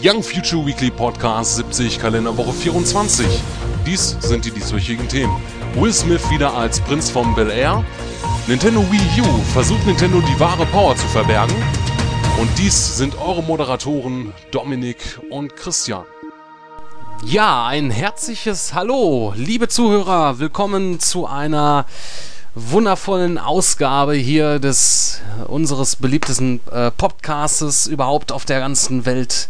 Young Future Weekly Podcast 70 Kalenderwoche 24. Dies sind die dieswöchigen Themen. Will Smith wieder als Prinz von Bel Air. Nintendo Wii U versucht Nintendo die wahre Power zu verbergen. Und dies sind eure Moderatoren Dominik und Christian. Ja, ein herzliches Hallo, liebe Zuhörer. Willkommen zu einer wundervollen Ausgabe hier des unseres beliebtesten äh, Podcastes überhaupt auf der ganzen Welt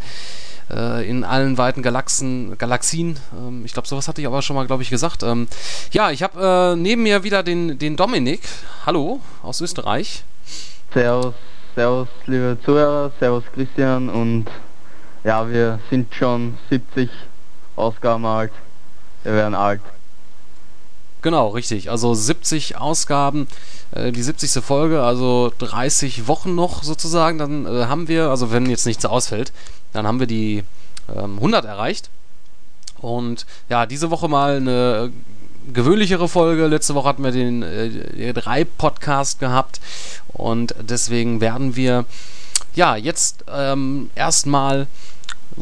äh, in allen weiten Galaxen, Galaxien. Ähm, ich glaube, sowas hatte ich aber schon mal, glaube ich, gesagt. Ähm, ja, ich habe äh, neben mir wieder den, den Dominik. Hallo aus Österreich. Servus, servus, liebe Zuhörer, servus Christian und ja, wir sind schon 70 Ausgaben alt. Wir werden alt. Genau, richtig. Also 70 Ausgaben, äh, die 70. Folge, also 30 Wochen noch sozusagen. Dann äh, haben wir, also wenn jetzt nichts ausfällt, dann haben wir die ähm, 100 erreicht. Und ja, diese Woche mal eine gewöhnlichere Folge. Letzte Woche hatten wir den äh, drei Podcast gehabt und deswegen werden wir ja jetzt ähm, erstmal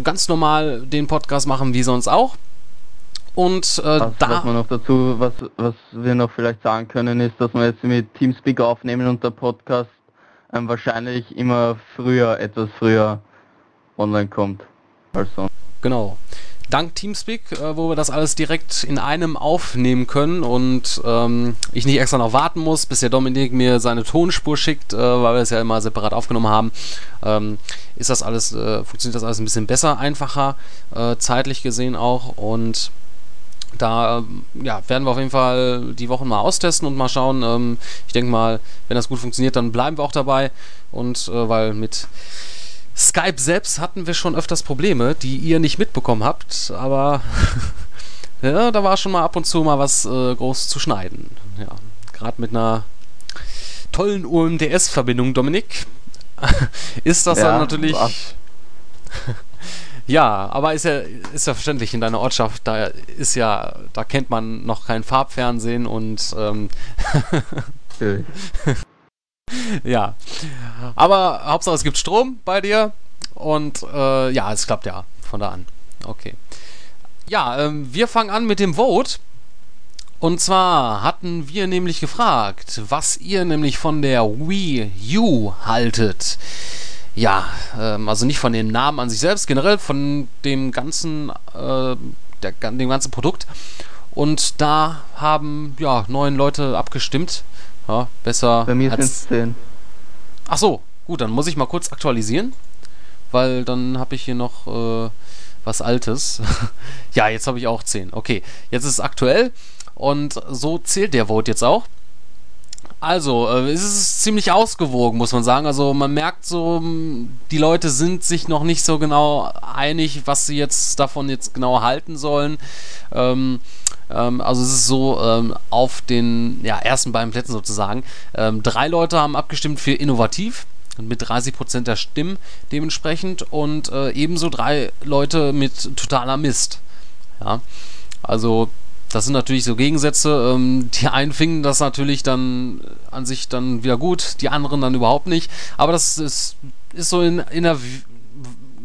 ganz normal den Podcast machen wie sonst auch. Und äh, was, da. Was man noch dazu, was, was wir noch vielleicht sagen können, ist, dass wir jetzt mit Teamspeak aufnehmen und der Podcast ähm, wahrscheinlich immer früher, etwas früher online kommt als sonst. Genau. Dank Teamspeak, äh, wo wir das alles direkt in einem aufnehmen können und ähm, ich nicht extra noch warten muss, bis der Dominik mir seine Tonspur schickt, äh, weil wir es ja immer separat aufgenommen haben, ähm, ist das alles, äh, funktioniert das alles ein bisschen besser, einfacher, äh, zeitlich gesehen auch und da ja, werden wir auf jeden Fall die Wochen mal austesten und mal schauen. Ähm, ich denke mal, wenn das gut funktioniert, dann bleiben wir auch dabei. Und äh, weil mit Skype selbst hatten wir schon öfters Probleme, die ihr nicht mitbekommen habt, aber ja, da war schon mal ab und zu mal was äh, groß zu schneiden. Ja, gerade mit einer tollen UMDS-Verbindung, Dominik, ist das ja, dann natürlich. Ja, aber ist ja, ist ja verständlich in deiner Ortschaft, da ist ja, da kennt man noch kein Farbfernsehen und ähm, ja. Aber Hauptsache es gibt Strom bei dir und äh, ja, es klappt ja von da an. Okay. Ja, ähm, wir fangen an mit dem Vote. Und zwar hatten wir nämlich gefragt, was ihr nämlich von der Wii U haltet ja, ähm, also nicht von dem Namen an sich selbst, generell von dem ganzen, äh, der, dem ganzen Produkt. Und da haben ja neun Leute abgestimmt. Ja, besser. Bei mir sind es zehn. Ach so, gut, dann muss ich mal kurz aktualisieren, weil dann habe ich hier noch äh, was Altes. ja, jetzt habe ich auch zehn. Okay, jetzt ist es aktuell und so zählt der Vote jetzt auch. Also, äh, es ist ziemlich ausgewogen, muss man sagen. Also, man merkt so, die Leute sind sich noch nicht so genau einig, was sie jetzt davon jetzt genau halten sollen. Ähm, ähm, also, es ist so ähm, auf den ja, ersten beiden Plätzen sozusagen. Ähm, drei Leute haben abgestimmt für innovativ mit 30% der Stimmen dementsprechend und äh, ebenso drei Leute mit totaler Mist. Ja, also das sind natürlich so Gegensätze. Ähm, die einen finden das natürlich dann an sich dann wieder gut, die anderen dann überhaupt nicht. Aber das ist, ist so in, in der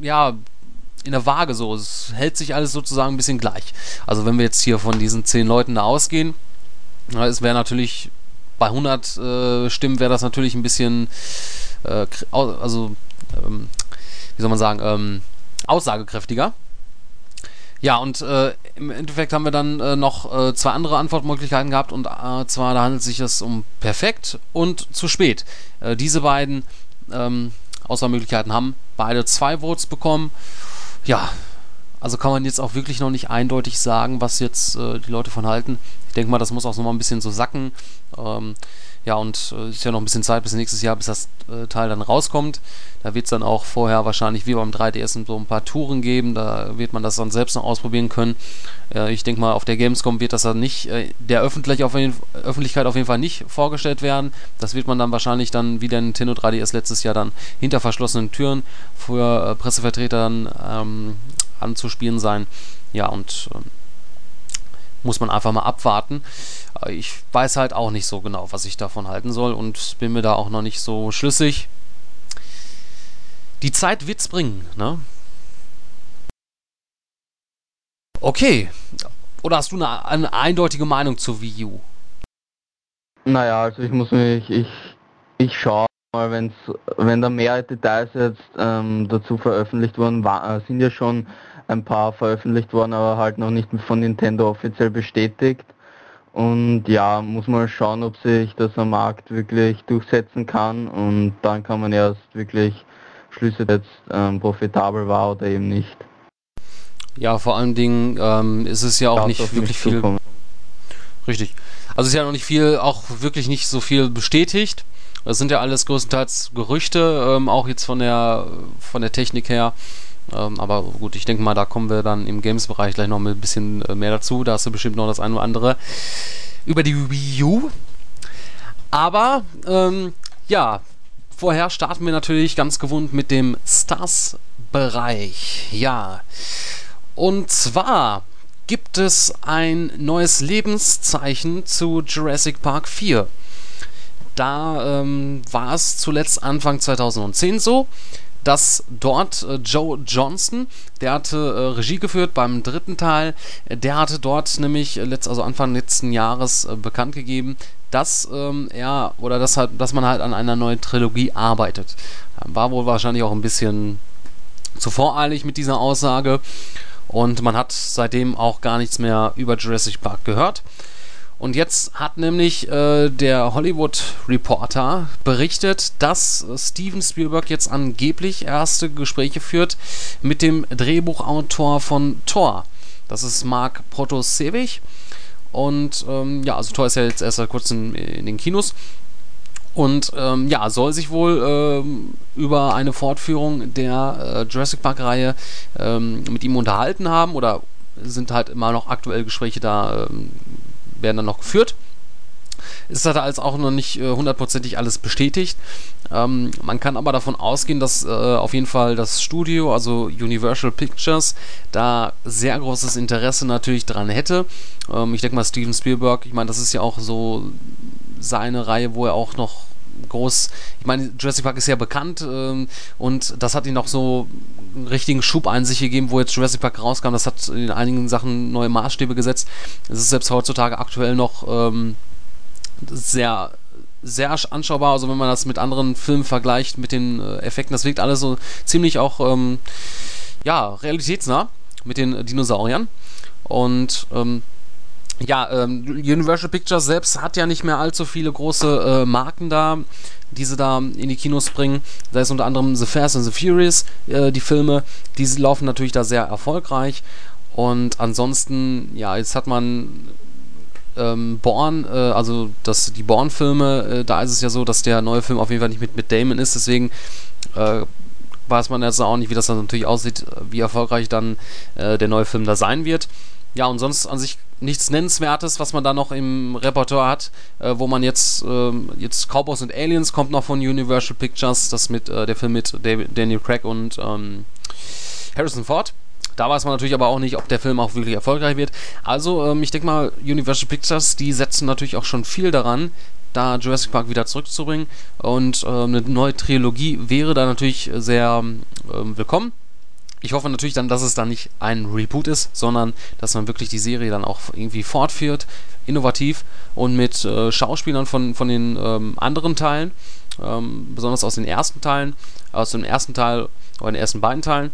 ja in der Waage so. Es hält sich alles sozusagen ein bisschen gleich. Also wenn wir jetzt hier von diesen zehn Leuten da ausgehen, es wäre natürlich bei 100 äh, Stimmen wäre das natürlich ein bisschen äh, also ähm, wie soll man sagen ähm, aussagekräftiger. Ja, und äh, im Endeffekt haben wir dann äh, noch äh, zwei andere Antwortmöglichkeiten gehabt und äh, zwar da handelt es sich es um perfekt und zu spät. Äh, diese beiden ähm, Auswahlmöglichkeiten haben beide zwei Votes bekommen. Ja, also kann man jetzt auch wirklich noch nicht eindeutig sagen, was jetzt äh, die Leute von halten. Ich denke mal, das muss auch noch mal ein bisschen so sacken. Ähm, ja, und es äh, ist ja noch ein bisschen Zeit bis nächstes Jahr, bis das äh, Teil dann rauskommt. Da wird es dann auch vorher wahrscheinlich wie beim 3DS so ein paar Touren geben. Da wird man das dann selbst noch ausprobieren können. Äh, ich denke mal, auf der Gamescom wird das dann nicht äh, der Öffentlich auf jeden, Öffentlichkeit auf jeden Fall nicht vorgestellt werden. Das wird man dann wahrscheinlich dann wie der Nintendo 3DS letztes Jahr dann hinter verschlossenen Türen für äh, Pressevertreter dann ähm, anzuspielen sein. Ja, und ähm, muss man einfach mal abwarten. Äh, ich weiß halt auch nicht so genau, was ich davon halten soll und bin mir da auch noch nicht so schlüssig. Die Zeit wird's bringen, ne? Okay. Oder hast du eine, eine eindeutige Meinung zur Wii U? Naja, also ich muss mich, ich, ich schaue mal, wenn's, wenn da mehr Details jetzt ähm, dazu veröffentlicht wurden, war, äh, sind ja schon ein paar veröffentlicht worden, aber halt noch nicht von Nintendo offiziell bestätigt. Und ja, muss man schauen, ob sich das am Markt wirklich durchsetzen kann und dann kann man erst wirklich schlüsse jetzt ähm, profitabel war oder eben nicht. Ja, vor allen Dingen ähm, ist es ja auch nicht wirklich viel. Zukommen. Richtig. Also ist ja noch nicht viel, auch wirklich nicht so viel bestätigt. Das sind ja alles größtenteils Gerüchte, ähm, auch jetzt von der von der Technik her. Ähm, aber gut, ich denke mal, da kommen wir dann im Games-Bereich gleich noch ein bisschen äh, mehr dazu. Da hast du bestimmt noch das eine oder andere über die Wii U. Aber ähm, ja, vorher starten wir natürlich ganz gewohnt mit dem Stars-Bereich. Ja. Und zwar gibt es ein neues Lebenszeichen zu Jurassic Park 4. Da ähm, war es zuletzt Anfang 2010 so, dass dort äh, Joe Johnston, der hatte äh, Regie geführt beim dritten Teil, der hatte dort nämlich letzt, also Anfang letzten Jahres äh, bekannt gegeben, dass ähm, er oder dass halt, dass man halt an einer neuen Trilogie arbeitet. War wohl wahrscheinlich auch ein bisschen zu voreilig mit dieser Aussage. Und man hat seitdem auch gar nichts mehr über Jurassic Park gehört. Und jetzt hat nämlich äh, der Hollywood Reporter berichtet, dass Steven Spielberg jetzt angeblich erste Gespräche führt mit dem Drehbuchautor von Thor. Das ist Mark Protosewich. Und ähm, ja, also Thor ist ja jetzt erst seit kurzem in den Kinos. Und ähm, ja, soll sich wohl ähm, über eine Fortführung der äh, Jurassic Park-Reihe ähm, mit ihm unterhalten haben oder sind halt immer noch aktuell Gespräche da, ähm, werden dann noch geführt. Es hat als auch noch nicht äh, hundertprozentig alles bestätigt. Ähm, man kann aber davon ausgehen, dass äh, auf jeden Fall das Studio, also Universal Pictures, da sehr großes Interesse natürlich dran hätte. Ähm, ich denke mal, Steven Spielberg, ich meine, das ist ja auch so seine Reihe, wo er auch noch groß, ich meine, Jurassic Park ist ja bekannt ähm, und das hat ihn auch so einen richtigen Schub an sich gegeben, wo jetzt Jurassic Park rauskam. Das hat in einigen Sachen neue Maßstäbe gesetzt. Es ist selbst heutzutage aktuell noch ähm, sehr sehr anschaubar, also wenn man das mit anderen Filmen vergleicht, mit den äh, Effekten, das wirkt alles so ziemlich auch, ähm, ja, realitätsnah mit den Dinosauriern. Und ähm, ja, ähm, Universal Pictures selbst hat ja nicht mehr allzu viele große äh, Marken da, die sie da in die Kinos bringen. Da ist unter anderem The Fast and the Furious, äh, die Filme, die laufen natürlich da sehr erfolgreich. Und ansonsten, ja, jetzt hat man ähm, Born, äh, also das, die Born-Filme, äh, da ist es ja so, dass der neue Film auf jeden Fall nicht mit, mit Damon ist, deswegen äh, weiß man jetzt auch nicht, wie das dann natürlich aussieht, wie erfolgreich dann äh, der neue Film da sein wird. Ja, und sonst an sich nichts Nennenswertes, was man da noch im Repertoire hat, äh, wo man jetzt, ähm, jetzt Cowboys and Aliens kommt noch von Universal Pictures, das mit, äh, der Film mit David, Daniel Craig und ähm, Harrison Ford. Da weiß man natürlich aber auch nicht, ob der Film auch wirklich erfolgreich wird. Also, ähm, ich denke mal, Universal Pictures, die setzen natürlich auch schon viel daran, da Jurassic Park wieder zurückzubringen. Und äh, eine neue Trilogie wäre da natürlich sehr äh, willkommen. Ich hoffe natürlich dann, dass es dann nicht ein Reboot ist, sondern dass man wirklich die Serie dann auch irgendwie fortführt, innovativ und mit äh, Schauspielern von, von den ähm, anderen Teilen, ähm, besonders aus den ersten Teilen, aus dem ersten Teil oder den ersten beiden Teilen.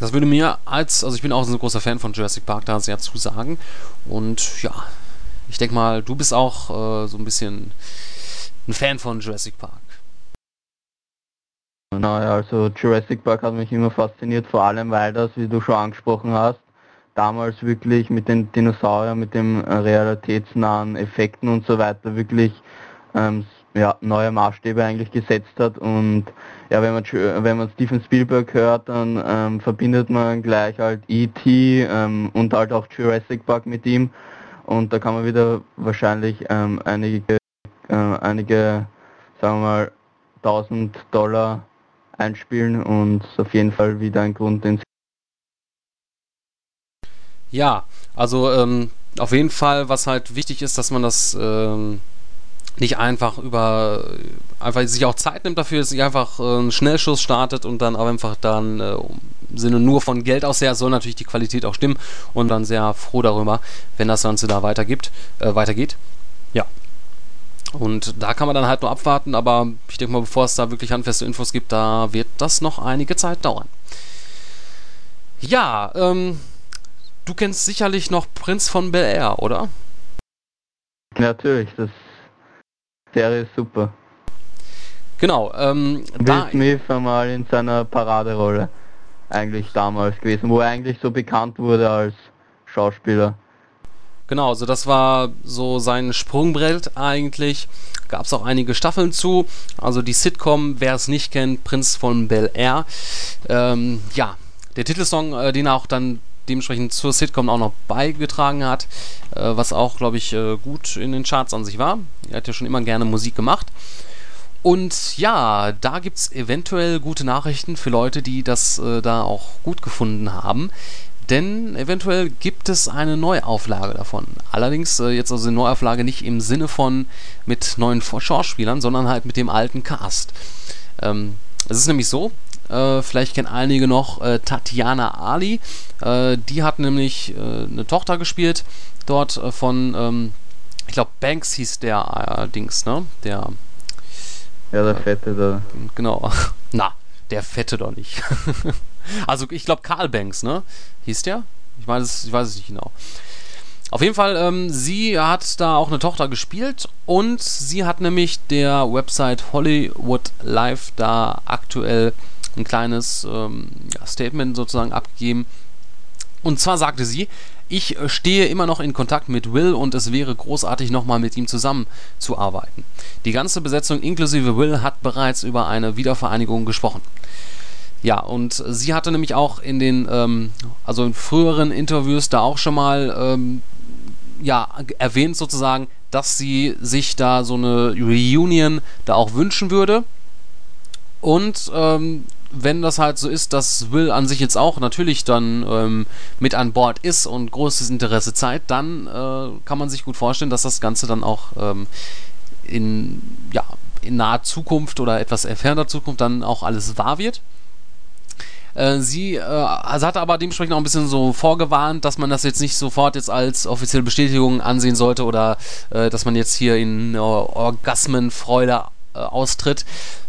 Das würde mir als, also ich bin auch ein großer Fan von Jurassic Park, da sehr zusagen. Und ja, ich denke mal, du bist auch äh, so ein bisschen ein Fan von Jurassic Park. Naja, also Jurassic Park hat mich immer fasziniert, vor allem weil das, wie du schon angesprochen hast, damals wirklich mit den Dinosauriern, mit den realitätsnahen Effekten und so weiter wirklich ähm, ja, neue Maßstäbe eigentlich gesetzt hat und ja, wenn man wenn man Steven Spielberg hört, dann ähm, verbindet man gleich halt E.T. Ähm, und halt auch Jurassic Park mit ihm und da kann man wieder wahrscheinlich ähm, einige äh, einige sagen wir mal 1000 Dollar einspielen und auf jeden Fall wieder ein Grund, den Ja, also ähm, auf jeden Fall, was halt wichtig ist, dass man das ähm, nicht einfach über einfach sich auch Zeit nimmt dafür, dass sich einfach äh, einen Schnellschuss startet und dann auch einfach dann äh, Sinne nur von Geld aus her, soll natürlich die Qualität auch stimmen und dann sehr froh darüber, wenn das Ganze da weitergibt, äh, weitergeht. Und da kann man dann halt nur abwarten, aber ich denke mal, bevor es da wirklich handfeste Infos gibt, da wird das noch einige Zeit dauern. Ja, ähm, du kennst sicherlich noch Prinz von Bel Air, oder? Natürlich, das Serie ist super. Genau, ähm, Will Smith einmal in seiner Paraderolle eigentlich damals gewesen, wo er eigentlich so bekannt wurde als Schauspieler. Genau, also das war so sein Sprungbrett eigentlich. Gab es auch einige Staffeln zu. Also die Sitcom, wer es nicht kennt, Prinz von Bel Air. Ähm, ja, der Titelsong, äh, den er auch dann dementsprechend zur Sitcom auch noch beigetragen hat, äh, was auch, glaube ich, äh, gut in den Charts an sich war. Er hat ja schon immer gerne Musik gemacht. Und ja, da gibt es eventuell gute Nachrichten für Leute, die das äh, da auch gut gefunden haben. Denn eventuell gibt es eine Neuauflage davon. Allerdings äh, jetzt also eine Neuauflage nicht im Sinne von mit neuen Schauspielern, sondern halt mit dem alten Cast. Ähm, es ist nämlich so, äh, vielleicht kennen einige noch äh, Tatjana Ali. Äh, die hat nämlich äh, eine Tochter gespielt dort äh, von, ähm, ich glaube, Banks hieß der Dings, ne? Der. Ja, der Fette da. Genau. Na, der Fette doch nicht. also ich glaube Karl Banks, ne? Hieß der? Ich weiß, ich weiß es nicht genau. Auf jeden Fall, ähm, sie hat da auch eine Tochter gespielt und sie hat nämlich der Website Hollywood Live da aktuell ein kleines ähm, Statement sozusagen abgegeben. Und zwar sagte sie, ich stehe immer noch in Kontakt mit Will und es wäre großartig, nochmal mit ihm zusammenzuarbeiten. Die ganze Besetzung inklusive Will hat bereits über eine Wiedervereinigung gesprochen. Ja, und sie hatte nämlich auch in den, ähm, also in früheren Interviews da auch schon mal, ähm, ja, erwähnt sozusagen, dass sie sich da so eine Reunion da auch wünschen würde. Und ähm, wenn das halt so ist, dass Will an sich jetzt auch natürlich dann ähm, mit an Bord ist und großes Interesse zeigt, dann äh, kann man sich gut vorstellen, dass das Ganze dann auch ähm, in, ja, in naher Zukunft oder etwas entfernter Zukunft dann auch alles wahr wird. Äh, sie äh, also hat aber dementsprechend auch ein bisschen so vorgewarnt, dass man das jetzt nicht sofort jetzt als offizielle Bestätigung ansehen sollte oder äh, dass man jetzt hier in Orgasmenfreude äh, austritt.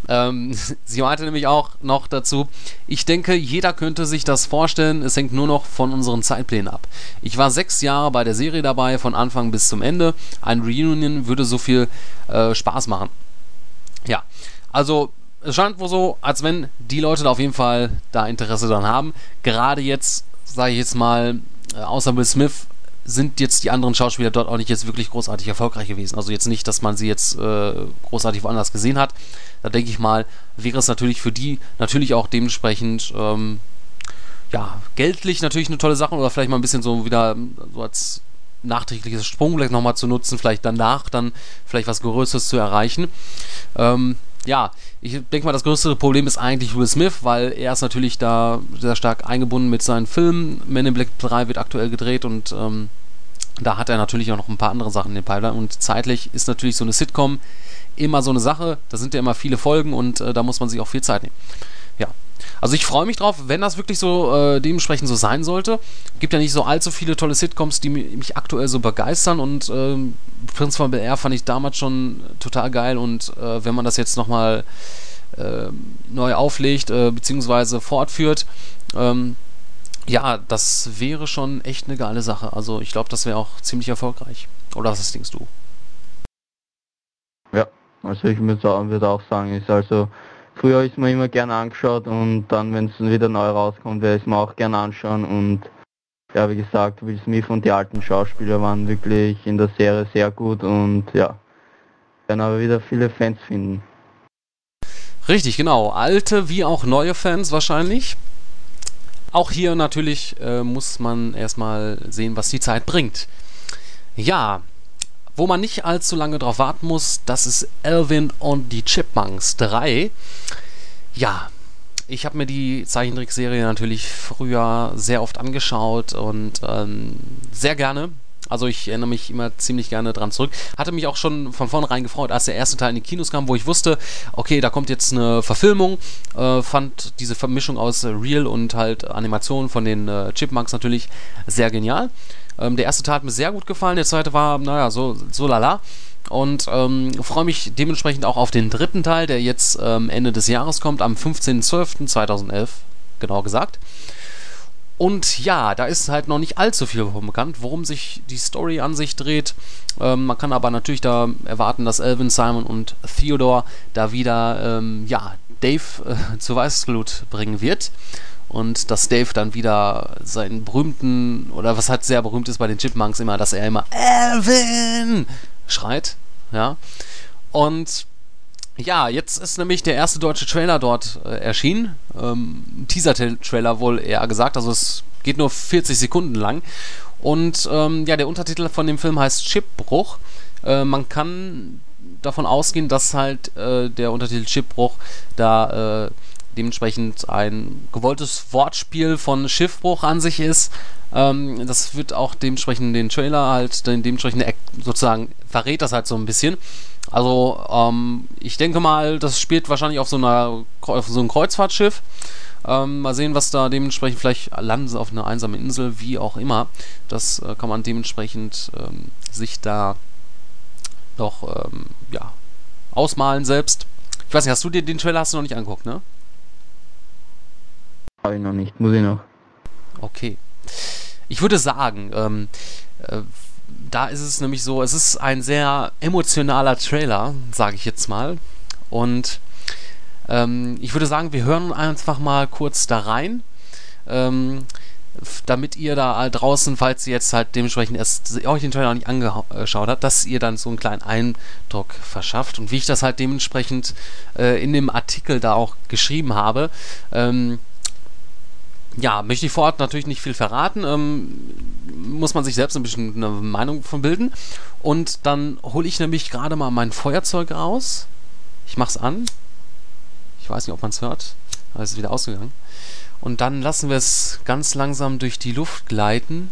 Ähm, sie meinte nämlich auch noch dazu, ich denke, jeder könnte sich das vorstellen, es hängt nur noch von unseren Zeitplänen ab. Ich war sechs Jahre bei der Serie dabei, von Anfang bis zum Ende. Ein Reunion würde so viel äh, Spaß machen. Ja, also es scheint wohl so, als wenn die Leute da auf jeden Fall da Interesse dran haben. Gerade jetzt, sage ich jetzt mal, äh, außer Will Smith sind jetzt die anderen Schauspieler dort auch nicht jetzt wirklich großartig erfolgreich gewesen. Also jetzt nicht, dass man sie jetzt äh, großartig woanders gesehen hat. Da denke ich mal, wäre es natürlich für die natürlich auch dementsprechend ähm, ja, geldlich natürlich eine tolle Sache oder vielleicht mal ein bisschen so wieder so als nachträgliches Sprungbrett nochmal zu nutzen, vielleicht danach dann vielleicht was Größeres zu erreichen. Ähm, ja, ich denke mal, das größere Problem ist eigentlich Will Smith, weil er ist natürlich da sehr stark eingebunden mit seinen Filmen. Men in Black 3 wird aktuell gedreht und ähm, da hat er natürlich auch noch ein paar andere Sachen in den Pipeline. Und zeitlich ist natürlich so eine Sitcom immer so eine Sache. Da sind ja immer viele Folgen und äh, da muss man sich auch viel Zeit nehmen. Also ich freue mich drauf, wenn das wirklich so äh, dementsprechend so sein sollte. Gibt ja nicht so allzu viele tolle Sitcoms, die mich aktuell so begeistern und ähm, Prince von Bel Air fand ich damals schon total geil und äh, wenn man das jetzt nochmal äh, neu auflegt, äh, beziehungsweise fortführt, ähm, ja, das wäre schon echt eine geile Sache. Also ich glaube, das wäre auch ziemlich erfolgreich. Oder was denkst du? Ja, also ich würde auch sagen, ist also früher ist mir immer gerne angeschaut und dann, wenn es wieder neu rauskommt, werde ich es mir auch gerne anschauen und ja, wie gesagt, Will Smith und die alten Schauspieler waren wirklich in der Serie sehr gut und ja, werden aber wieder viele Fans finden. Richtig, genau. Alte wie auch neue Fans wahrscheinlich. Auch hier natürlich äh, muss man erstmal sehen, was die Zeit bringt. Ja, wo man nicht allzu lange drauf warten muss, das ist Elvin und die Chipmunks 3. Ja, ich habe mir die Zeichentrickserie natürlich früher sehr oft angeschaut und ähm, sehr gerne. Also ich erinnere mich immer ziemlich gerne dran zurück. Hatte mich auch schon von vornherein gefreut, als der erste Teil in die Kinos kam, wo ich wusste, okay, da kommt jetzt eine Verfilmung. Äh, fand diese Vermischung aus Real und halt Animation von den äh, Chipmunks natürlich sehr genial. Ähm, der erste Teil hat mir sehr gut gefallen, der zweite war, naja, so, so lala. Und ähm, freue mich dementsprechend auch auf den dritten Teil, der jetzt ähm, Ende des Jahres kommt, am 15.12.2011, genau gesagt. Und ja, da ist halt noch nicht allzu viel bekannt, worum sich die Story an sich dreht. Ähm, man kann aber natürlich da erwarten, dass Elvin, Simon und Theodore da wieder, ähm, ja, Dave äh, zur Weißglut bringen wird. Und dass Dave dann wieder seinen berühmten, oder was halt sehr berühmt ist bei den Chipmunks immer, dass er immer Elvin schreit. Ja. Und ja, jetzt ist nämlich der erste deutsche Trailer dort äh, erschienen. Ähm, Teaser-Trailer wohl eher gesagt, also es geht nur 40 Sekunden lang. Und ähm, ja, der Untertitel von dem Film heißt Chipbruch. Äh, man kann davon ausgehen, dass halt äh, der Untertitel Chipbruch da äh, dementsprechend ein gewolltes Wortspiel von Schiffbruch an sich ist. Ähm, das wird auch dementsprechend den Trailer halt, den, dementsprechend sozusagen verrät das halt so ein bisschen. Also, ähm, ich denke mal, das spielt wahrscheinlich auf so, einer, auf so einem Kreuzfahrtschiff. Ähm, mal sehen, was da dementsprechend vielleicht landen sie auf einer einsamen Insel, wie auch immer. Das äh, kann man dementsprechend ähm, sich da noch ähm, ja, ausmalen selbst. Ich weiß nicht, hast du dir den Trailer hast du noch nicht angeguckt, ne? Habe ich noch nicht, muss ich noch. Okay. Ich würde sagen, ähm, äh, da ist es nämlich so, es ist ein sehr emotionaler Trailer, sage ich jetzt mal. Und ähm, ich würde sagen, wir hören einfach mal kurz da rein. Ähm, damit ihr da draußen, falls ihr jetzt halt dementsprechend erst euch den Trailer noch nicht angeschaut habt, dass ihr dann so einen kleinen Eindruck verschafft. Und wie ich das halt dementsprechend äh, in dem Artikel da auch geschrieben habe, ähm, ja, möchte ich vor Ort natürlich nicht viel verraten. Ähm, muss man sich selbst ein bisschen eine Meinung von bilden. Und dann hole ich nämlich gerade mal mein Feuerzeug raus. Ich mach's an. Ich weiß nicht, ob man es hört. Aber es ist wieder ausgegangen. Und dann lassen wir es ganz langsam durch die Luft gleiten.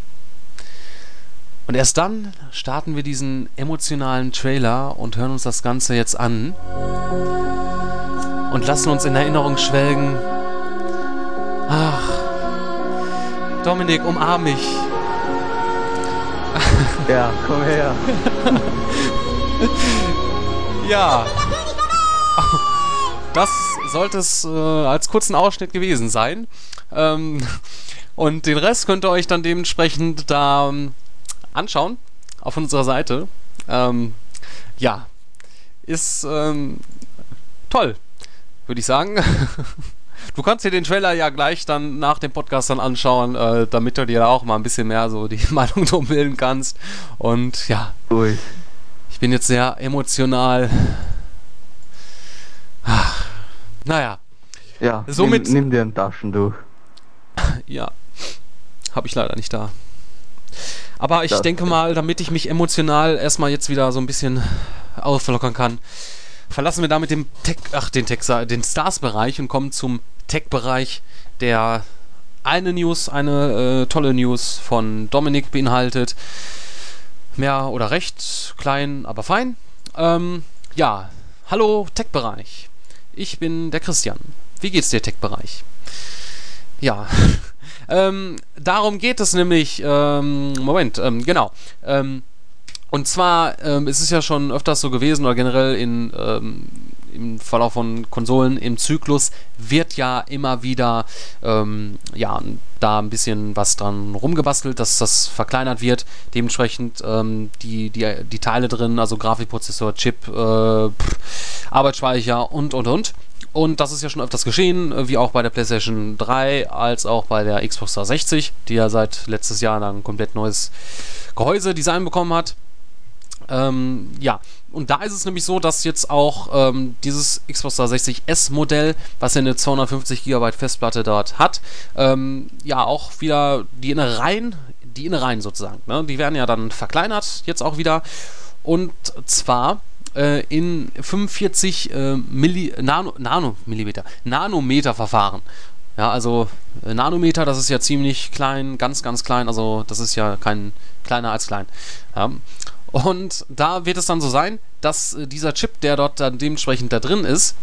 Und erst dann starten wir diesen emotionalen Trailer und hören uns das Ganze jetzt an. Und lassen uns in Erinnerung schwelgen. Ach, Dominik, umarm mich. Ja, komm her. ja. Das sollte es äh, als kurzen Ausschnitt gewesen sein. Ähm, und den Rest könnt ihr euch dann dementsprechend da ähm, anschauen auf unserer Seite. Ähm, ja, ist ähm, toll, würde ich sagen. Du kannst dir den Trailer ja gleich dann nach dem Podcast dann anschauen, äh, damit du dir da auch mal ein bisschen mehr so die Meinung drum bilden kannst. Und ja, Ui. ich bin jetzt sehr emotional. Ach, naja. Ja, somit. Nimm, nimm dir ein Taschentuch. Ja, habe ich leider nicht da. Aber ich das denke mal, damit ich mich emotional erstmal jetzt wieder so ein bisschen auflockern kann, verlassen wir damit den Tech, ach, den Tech, den Stars-Bereich und kommen zum Tech-Bereich, der eine News, eine äh, tolle News von Dominik beinhaltet. Mehr oder recht klein, aber fein. Ähm, ja, hallo Tech-Bereich. Ich bin der Christian. Wie geht's dir, Tech-Bereich? Ja, ähm, darum geht es nämlich. Ähm, Moment, ähm, genau. Ähm, und zwar ähm, ist es ja schon öfters so gewesen oder generell in ähm, im Verlauf von Konsolen im Zyklus wird ja immer wieder ähm, ja, da ein bisschen was dran rumgebastelt, dass das verkleinert wird. Dementsprechend ähm, die, die, die Teile drin, also Grafikprozessor, Chip, äh, Arbeitsspeicher und und und. Und das ist ja schon öfters geschehen, äh, wie auch bei der PlayStation 3 als auch bei der Xbox 360, die ja seit letztes Jahr dann ein komplett neues Gehäuse-Design bekommen hat. Ähm, ja, und da ist es nämlich so, dass jetzt auch ähm, dieses Xbox 360S Modell, was ja eine 250 GB Festplatte dort hat, ähm, ja auch wieder die Innereien, die Innereien sozusagen, ne, die werden ja dann verkleinert jetzt auch wieder. Und zwar äh, in 45 äh, Milli Nano, Nano, Millimeter, Nanometer Verfahren. Ja, also äh, Nanometer, das ist ja ziemlich klein, ganz, ganz klein. Also das ist ja kein kleiner als klein. Ja. Und da wird es dann so sein, dass äh, dieser Chip, der dort dann dementsprechend da drin ist,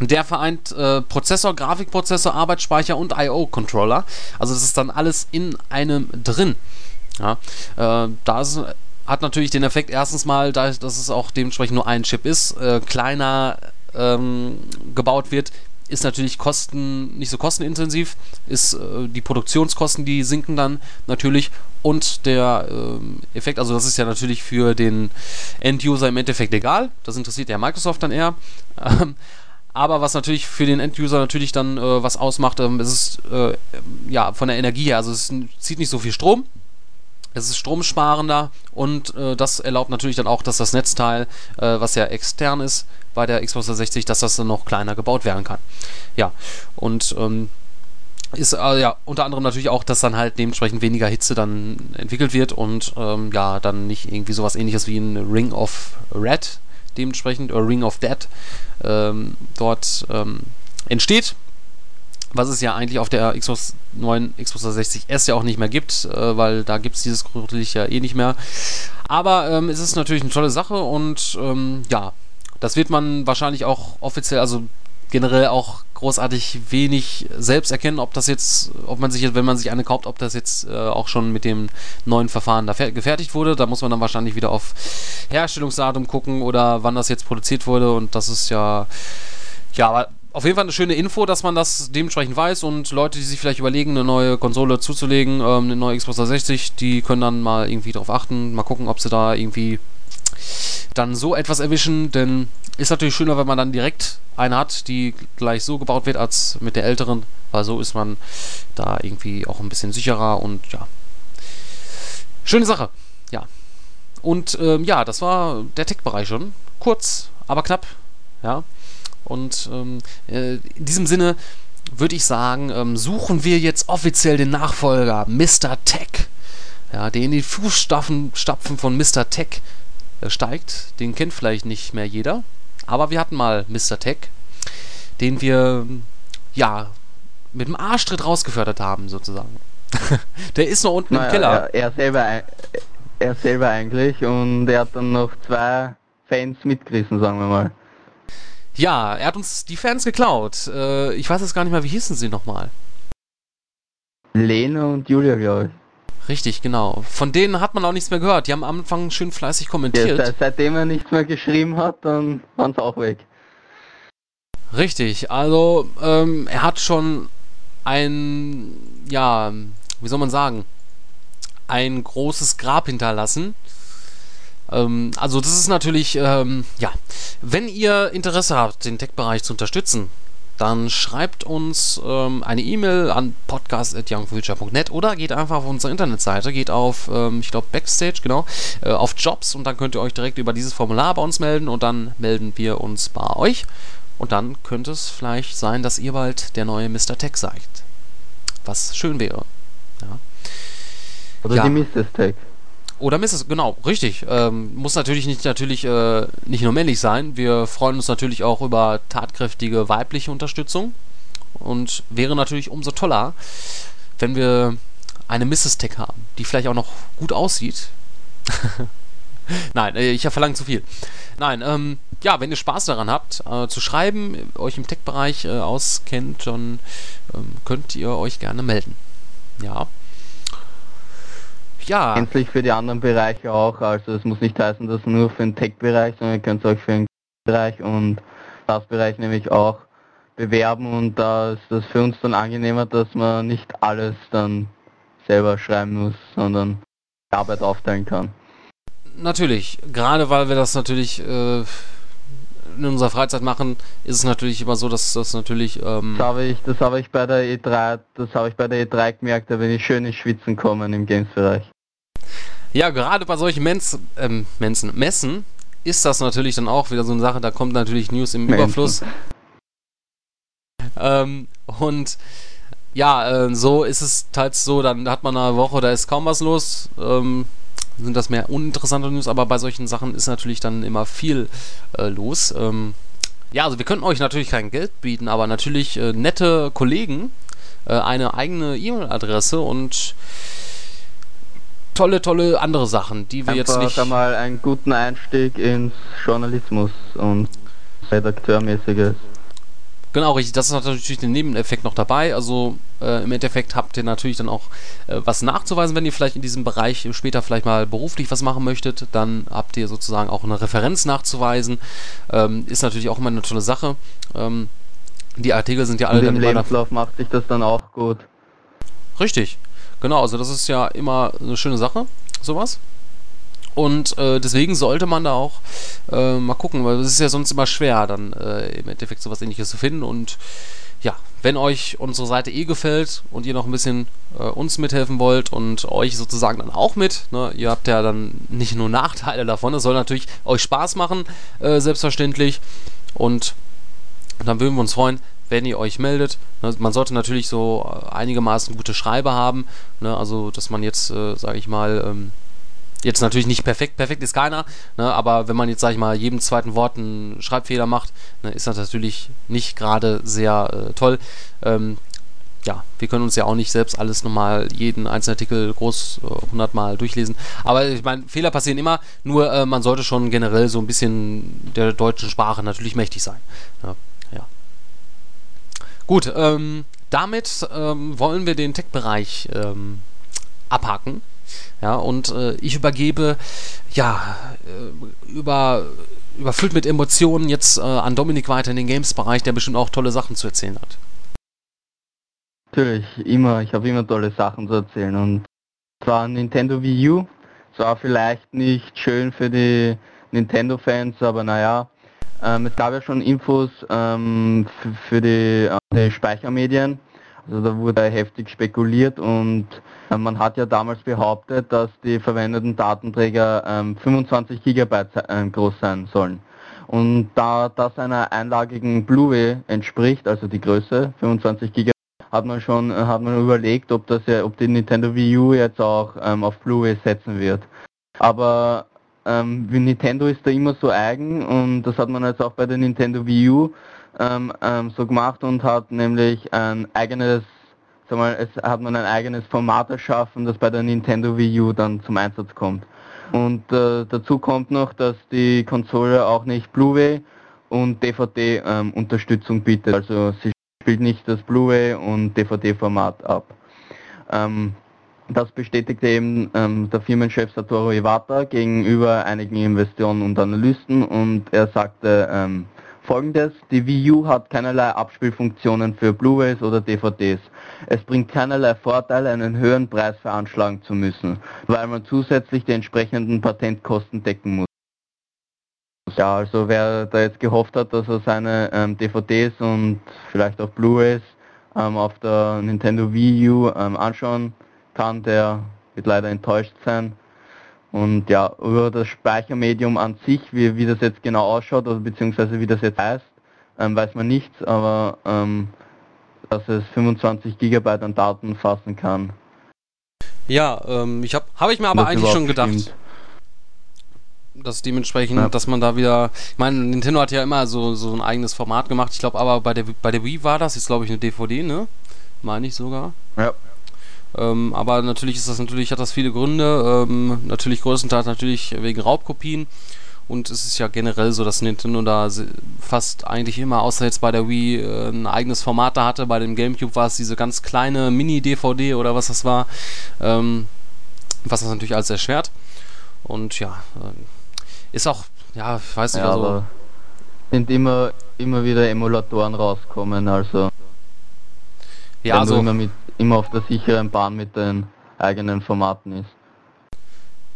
der vereint äh, Prozessor, Grafikprozessor, Arbeitsspeicher und I.O.-Controller. Also das ist dann alles in einem drin. Ja, äh, da hat natürlich den Effekt erstens mal, da, dass es auch dementsprechend nur ein Chip ist, äh, kleiner ähm, gebaut wird, ist natürlich Kosten nicht so kostenintensiv, ist äh, die Produktionskosten, die sinken dann natürlich und der äh, Effekt, also das ist ja natürlich für den End-User im Endeffekt egal, das interessiert ja Microsoft dann eher. Ähm, aber was natürlich für den End-User natürlich dann äh, was ausmacht, ähm, ist es äh, ja von der Energie her, also es zieht nicht so viel Strom, es ist stromsparender und äh, das erlaubt natürlich dann auch, dass das Netzteil, äh, was ja extern ist bei der Xbox 360, dass das dann noch kleiner gebaut werden kann. Ja, und ähm, ist äh, ja unter anderem natürlich auch, dass dann halt dementsprechend weniger Hitze dann entwickelt wird und ähm, ja, dann nicht irgendwie sowas ähnliches wie ein Ring of Red dementsprechend, oder Ring of Dead ähm, dort ähm, entsteht was es ja eigentlich auf der Xbox 9, Xbox 360S ja auch nicht mehr gibt, äh, weil da gibt es dieses Licht ja eh nicht mehr. Aber ähm, es ist natürlich eine tolle Sache und ähm, ja, das wird man wahrscheinlich auch offiziell, also generell auch großartig wenig selbst erkennen, ob das jetzt, ob man sich jetzt, wenn man sich eine kauft, ob das jetzt äh, auch schon mit dem neuen Verfahren da gefertigt wurde. Da muss man dann wahrscheinlich wieder auf Herstellungsdatum gucken oder wann das jetzt produziert wurde und das ist ja, ja, aber auf jeden Fall eine schöne Info, dass man das dementsprechend weiß und Leute, die sich vielleicht überlegen, eine neue Konsole zuzulegen, ähm, eine neue Xbox 360, die können dann mal irgendwie darauf achten, mal gucken, ob sie da irgendwie dann so etwas erwischen, denn ist natürlich schöner, wenn man dann direkt eine hat, die gleich so gebaut wird als mit der älteren, weil so ist man da irgendwie auch ein bisschen sicherer und ja. Schöne Sache, ja. Und ähm, ja, das war der Tech-Bereich schon. Kurz, aber knapp, ja. Und ähm, äh, in diesem Sinne würde ich sagen, ähm, suchen wir jetzt offiziell den Nachfolger, Mr. Tech. Ja, der in die Fußstapfen von Mr. Tech äh, steigt. Den kennt vielleicht nicht mehr jeder. Aber wir hatten mal Mr. Tech, den wir ja mit dem Arschtritt rausgefördert haben, sozusagen. der ist noch unten naja, im Keller. Er, er, selber, er selber eigentlich und er hat dann noch zwei Fans mitgerissen, sagen wir mal. Ja, er hat uns die Fans geklaut. Äh, ich weiß jetzt gar nicht mehr, wie hießen sie nochmal? Lene und Julia, glaube ich. Richtig, genau. Von denen hat man auch nichts mehr gehört. Die haben am Anfang schön fleißig kommentiert. Ja, seit, seitdem er nichts mehr geschrieben hat, dann waren sie auch weg. Richtig, also ähm, er hat schon ein, ja, wie soll man sagen, ein großes Grab hinterlassen. Ähm, also das ist natürlich, ähm, ja, wenn ihr Interesse habt, den Tech-Bereich zu unterstützen, dann schreibt uns ähm, eine E-Mail an podcast.youngfuture.net oder geht einfach auf unsere Internetseite, geht auf, ähm, ich glaube, Backstage, genau, äh, auf Jobs und dann könnt ihr euch direkt über dieses Formular bei uns melden und dann melden wir uns bei euch. Und dann könnte es vielleicht sein, dass ihr bald der neue Mr. Tech seid. Was schön wäre. Ja. Oder ja. die Mrs. Tech. Oder Mrs. Genau, richtig. Ähm, muss natürlich nicht natürlich äh, nicht nur männlich sein. Wir freuen uns natürlich auch über tatkräftige weibliche Unterstützung und wäre natürlich umso toller, wenn wir eine Mrs. Tech haben, die vielleicht auch noch gut aussieht. Nein, äh, ich habe verlangt zu viel. Nein, ähm, ja, wenn ihr Spaß daran habt, äh, zu schreiben, euch im Tech-Bereich äh, auskennt, dann ähm, könnt ihr euch gerne melden. Ja ja. Endlich für die anderen Bereiche auch. Also es muss nicht heißen, dass nur für den Tech-Bereich, sondern ihr könnt es euch für den Bereich und das Bereich nämlich auch bewerben und da ist das für uns dann angenehmer, dass man nicht alles dann selber schreiben muss, sondern die Arbeit aufteilen kann. Natürlich, gerade weil wir das natürlich äh, in unserer Freizeit machen, ist es natürlich immer so, dass das natürlich. Ähm das habe ich, das habe ich bei der E3, das habe ich bei der E3 gemerkt, da bin ich schön ins Schwitzen kommen im Games-Bereich. Ja, gerade bei solchen Menz, ähm, Mensen, Messen ist das natürlich dann auch wieder so eine Sache, da kommt natürlich News im Menschen. Überfluss. Ähm, und ja, äh, so ist es teils so, dann hat man eine Woche, da ist kaum was los. Ähm, sind das mehr uninteressante News, aber bei solchen Sachen ist natürlich dann immer viel äh, los. Ähm, ja, also wir könnten euch natürlich kein Geld bieten, aber natürlich äh, nette Kollegen äh, eine eigene E-Mail-Adresse und tolle, tolle andere Sachen, die wir Einfach jetzt nicht... einmal einen guten Einstieg ins Journalismus und Redakteurmäßiges. Genau, richtig. Das ist natürlich den Nebeneffekt noch dabei. Also äh, im Endeffekt habt ihr natürlich dann auch äh, was nachzuweisen, wenn ihr vielleicht in diesem Bereich später vielleicht mal beruflich was machen möchtet. Dann habt ihr sozusagen auch eine Referenz nachzuweisen. Ähm, ist natürlich auch immer eine tolle Sache. Ähm, die Artikel sind ja alle Und dann im Lebenslauf macht sich das dann auch gut. Richtig. Genau, also das ist ja immer eine schöne Sache, sowas. Und äh, deswegen sollte man da auch äh, mal gucken, weil es ist ja sonst immer schwer, dann äh, im Endeffekt sowas ähnliches zu finden. Und ja, wenn euch unsere Seite eh gefällt und ihr noch ein bisschen äh, uns mithelfen wollt und euch sozusagen dann auch mit, ne, ihr habt ja dann nicht nur Nachteile davon, es soll natürlich euch Spaß machen, äh, selbstverständlich. Und dann würden wir uns freuen, wenn ihr euch meldet. Ne, man sollte natürlich so äh, einigermaßen gute Schreiber haben, ne, also dass man jetzt, äh, sage ich mal, ähm, Jetzt natürlich nicht perfekt, perfekt ist keiner, ne, aber wenn man jetzt, sag ich mal, jedem zweiten Wort einen Schreibfehler macht, ist das natürlich nicht gerade sehr äh, toll. Ähm, ja, wir können uns ja auch nicht selbst alles nochmal, jeden einzelnen Artikel groß äh, 100 Mal durchlesen. Aber ich meine, Fehler passieren immer, nur äh, man sollte schon generell so ein bisschen der deutschen Sprache natürlich mächtig sein. Ja. Gut, ähm, damit ähm, wollen wir den Tech-Bereich ähm, abhaken. Ja, und äh, ich übergebe, ja, äh, über, überfüllt mit Emotionen jetzt äh, an Dominik weiter in den Games-Bereich, der bestimmt auch tolle Sachen zu erzählen hat. Natürlich, immer. Ich habe immer tolle Sachen zu erzählen. Und zwar Nintendo Wii U. Zwar vielleicht nicht schön für die Nintendo-Fans, aber naja. Ähm, es gab ja schon Infos ähm, für die, äh, die Speichermedien. Also da wurde heftig spekuliert und äh, man hat ja damals behauptet, dass die verwendeten Datenträger ähm, 25 Gigabyte äh, groß sein sollen. Und da das einer einlagigen Blu-ray entspricht, also die Größe 25 Gigabyte, hat man schon hat man überlegt, ob das ja, ob die Nintendo Wii U jetzt auch ähm, auf Blu-ray setzen wird. Aber ähm, Nintendo ist da immer so eigen und das hat man jetzt auch bei der Nintendo Wii U ähm, ähm, so gemacht und hat nämlich ein eigenes, sag mal, es hat man ein eigenes Format erschaffen, das bei der Nintendo Wii U dann zum Einsatz kommt. Und äh, dazu kommt noch, dass die Konsole auch nicht Blu-ray und DVD ähm, Unterstützung bietet. Also sie spielt nicht das Blu-ray und DVD-Format ab. Das bestätigte eben ähm, der Firmenchef Satoru Iwata gegenüber einigen Investoren und Analysten und er sagte ähm, folgendes, die Wii U hat keinerlei Abspielfunktionen für Blu-rays oder DVDs. Es bringt keinerlei Vorteil, einen höheren Preis veranschlagen zu müssen, weil man zusätzlich die entsprechenden Patentkosten decken muss. Ja, also wer da jetzt gehofft hat, dass er seine ähm, DVDs und vielleicht auch Blu-rays ähm, auf der Nintendo Wii U ähm, anschauen kann, der wird leider enttäuscht sein. Und ja, über das Speichermedium an sich, wie, wie das jetzt genau ausschaut, oder beziehungsweise wie das jetzt heißt, ähm, weiß man nichts, aber ähm, dass es 25 Gigabyte an Daten fassen kann. Ja, ähm, ich habe habe ich mir aber Das eigentlich schon gedacht. stimmt. Dass dementsprechend, Ja. dass man da wieder. Ich meine, Nintendo hat ja immer so, so ein eigenes Format gemacht. Ich glaube aber bei der bei der Wii war das jetzt glaube ich eine DVD, ne? Meine ich sogar. Ja. Ähm, aber natürlich ist das natürlich, hat das viele Gründe. Ähm, natürlich größtenteils natürlich wegen Raubkopien. Und es ist ja generell so, dass Nintendo da fast eigentlich immer, außer jetzt bei der Wii, äh, ein eigenes Format da hatte. Bei dem Gamecube war es diese ganz kleine Mini-DVD oder was das war. Ähm, was das natürlich alles erschwert. Und ja, ähm, ist auch, ja, ich weiß nicht, Ja, also. sind immer immer wieder Emulatoren rauskommen, also Ja, also. immer mit immer auf der sicheren Bahn mit den eigenen Formaten ist.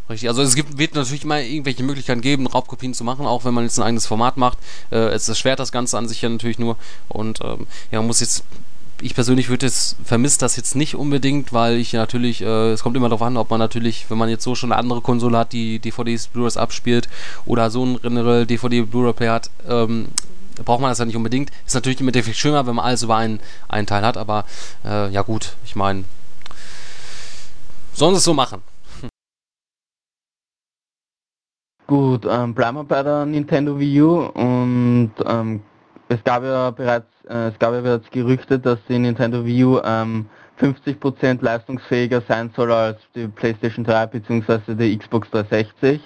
Richtig, also es gibt, wird natürlich immer irgendwelche Möglichkeiten geben, Raubkopien zu machen, auch wenn man jetzt ein eigenes Format macht. Äh, es erschwert das Ganze an sich ja natürlich nur. Und ähm, ja, man muss jetzt, ich persönlich würde jetzt, vermisse das jetzt nicht unbedingt, weil ich natürlich, äh, es kommt immer darauf an, ob man natürlich, wenn man jetzt so schon eine andere Konsole hat, die DVDs, Blu-rays abspielt oder so ein generell DVD-Blu-ray-Player hat, ähm, braucht man das ja nicht unbedingt. Ist natürlich im Endeffekt schöner, wenn man alles über einen, einen Teil hat, aber äh, ja gut, ich meine, sollen sie es so machen. Gut, ähm, bleiben wir bei der Nintendo Wii U und ähm, es gab ja bereits, äh, es gab ja bereits Gerüchte, dass die Nintendo Wii U ähm, 50% leistungsfähiger sein soll als die PlayStation 3 bzw. die Xbox 360.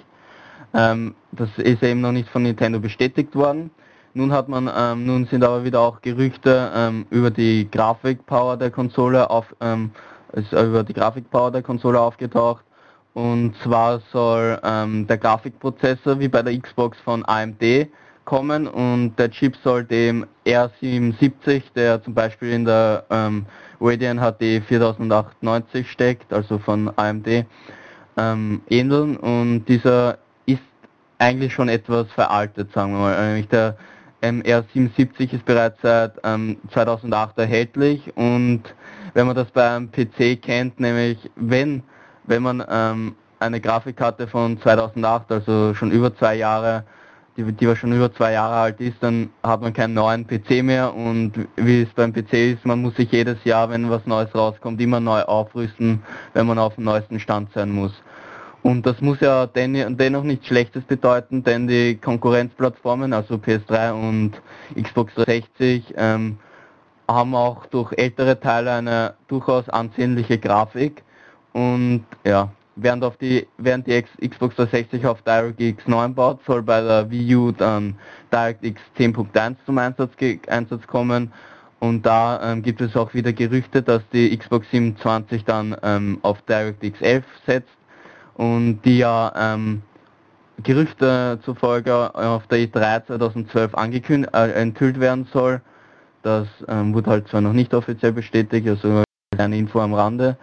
Ähm, das ist eben noch nicht von Nintendo bestätigt worden. Nun hat man, ähm, nun sind aber wieder auch Gerüchte ähm, über die Grafikpower der Konsole auf, ähm, ist über die Grafikpower der Konsole aufgetaucht. Und zwar soll ähm, der Grafikprozessor wie bei der Xbox von AMD kommen und der Chip soll dem R77, der zum Beispiel in der ähm, Radeon HD 4098 steckt, also von AMD, ähm, ähneln und dieser ist eigentlich schon etwas veraltet, sagen wir mal. Nämlich der ähm, R77 ist bereits seit ähm, 2008 erhältlich und wenn man das beim PC kennt, nämlich wenn, wenn man ähm, eine Grafikkarte von 2008, also schon über zwei Jahre, die, die schon über zwei Jahre alt ist, dann hat man keinen neuen PC mehr und wie es beim PC ist, man muss sich jedes Jahr, wenn was Neues rauskommt, immer neu aufrüsten, wenn man auf dem neuesten Stand sein muss. Und das muss ja den, dennoch nichts Schlechtes bedeuten, denn die Konkurrenzplattformen, also PS3 und Xbox 360, ähm, haben auch durch ältere Teile eine durchaus ansehnliche Grafik. Und ja, während, auf die, während die Xbox 360 auf DirectX 9 baut, soll bei der Wii U dann DirectX 10.1 zum Einsatz, Einsatz kommen. Und da ähm, gibt es auch wieder Gerüchte, dass die Xbox 27 dann ähm, auf DirectX 11 setzt und die ja ähm, Gerüchte zufolge auf der E3 2012 angekündigt, äh, enthüllt werden soll. Das ähm, wurde halt zwar noch nicht offiziell bestätigt, also eine Info am Rande.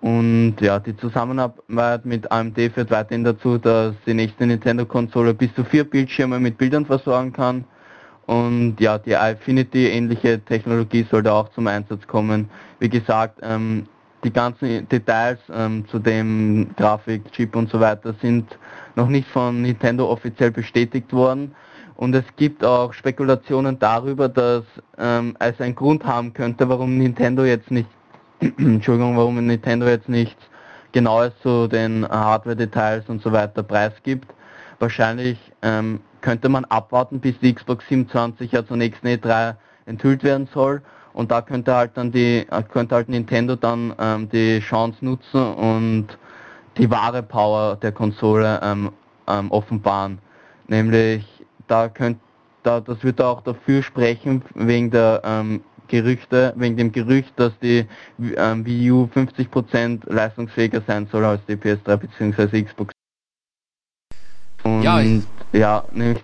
Und ja, die Zusammenarbeit mit AMD führt weiterhin dazu, dass die nächste Nintendo-Konsole bis zu vier Bildschirme mit Bildern versorgen kann. Und ja, die Infinity ähnliche Technologie soll da auch zum Einsatz kommen. Wie gesagt, ähm, die ganzen Details ähm, zu dem Grafikchip und so weiter sind noch nicht von Nintendo offiziell bestätigt worden. Und es gibt auch Spekulationen darüber, dass ähm, es einen Grund haben könnte, warum Nintendo jetzt nicht, Entschuldigung, warum Nintendo jetzt nichts Genaues zu den Hardware-Details und so weiter preisgibt. Wahrscheinlich ähm, könnte man abwarten, bis die Xbox 27 ja zur nächsten E3 enthüllt werden soll und da könnte halt dann die, könnte halt Nintendo dann ähm, die Chance nutzen und die wahre Power der Konsole ähm, ähm, offenbaren. Nämlich da könnte da, das wird auch dafür sprechen, wegen der ähm, Gerüchte, wegen dem Gerücht, dass die ähm, Wii U 50% leistungsfähiger sein soll als die PS3 bzw. Xbox. Und ja, ja nämlich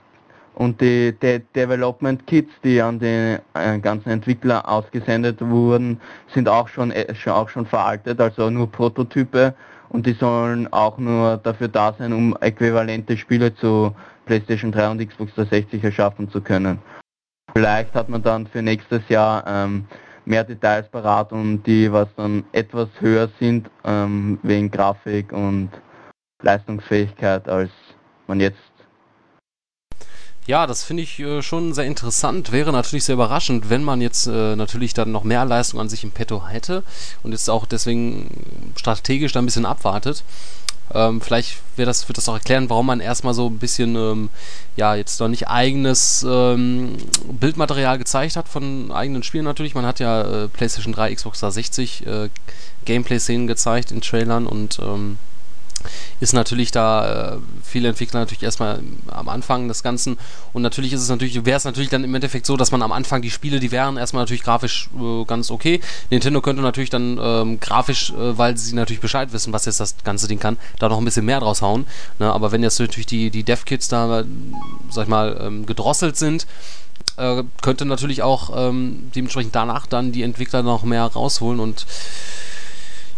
und die, die Development Kits, die an die äh, ganzen Entwickler ausgesendet wurden, sind auch schon, äh, auch schon veraltet, also nur Prototype und die sollen auch nur dafür da sein, um äquivalente Spiele zu PlayStation 3 und Xbox 360 erschaffen zu können. Vielleicht hat man dann für nächstes Jahr ähm, mehr Details parat und die, was dann etwas höher sind ähm, wegen Grafik und Leistungsfähigkeit, als man jetzt ja, das finde ich äh, schon sehr interessant. Wäre natürlich sehr überraschend, wenn man jetzt äh, natürlich dann noch mehr Leistung an sich im Petto hätte und jetzt auch deswegen strategisch da ein bisschen abwartet. Ähm, vielleicht wird das, wird das auch erklären, warum man erstmal so ein bisschen, ähm, ja, jetzt noch nicht eigenes ähm, Bildmaterial gezeigt hat von eigenen Spielen natürlich. Man hat ja äh, PlayStation 3, Xbox 360 äh, Gameplay-Szenen gezeigt in Trailern und ähm, ist natürlich da äh, viele Entwickler natürlich erstmal am Anfang des Ganzen und natürlich ist es natürlich, wäre es natürlich dann im Endeffekt so, dass man am Anfang die Spiele, die wären erstmal natürlich grafisch äh, ganz okay. Nintendo könnte natürlich dann ähm, grafisch, äh, weil sie natürlich Bescheid wissen, was jetzt das ganze Ding kann, da noch ein bisschen mehr draus hauen. Ne? Aber wenn jetzt natürlich die, die Dev-Kits da, sag ich mal, ähm, gedrosselt sind, äh, könnte natürlich auch ähm, dementsprechend danach dann die Entwickler noch mehr rausholen und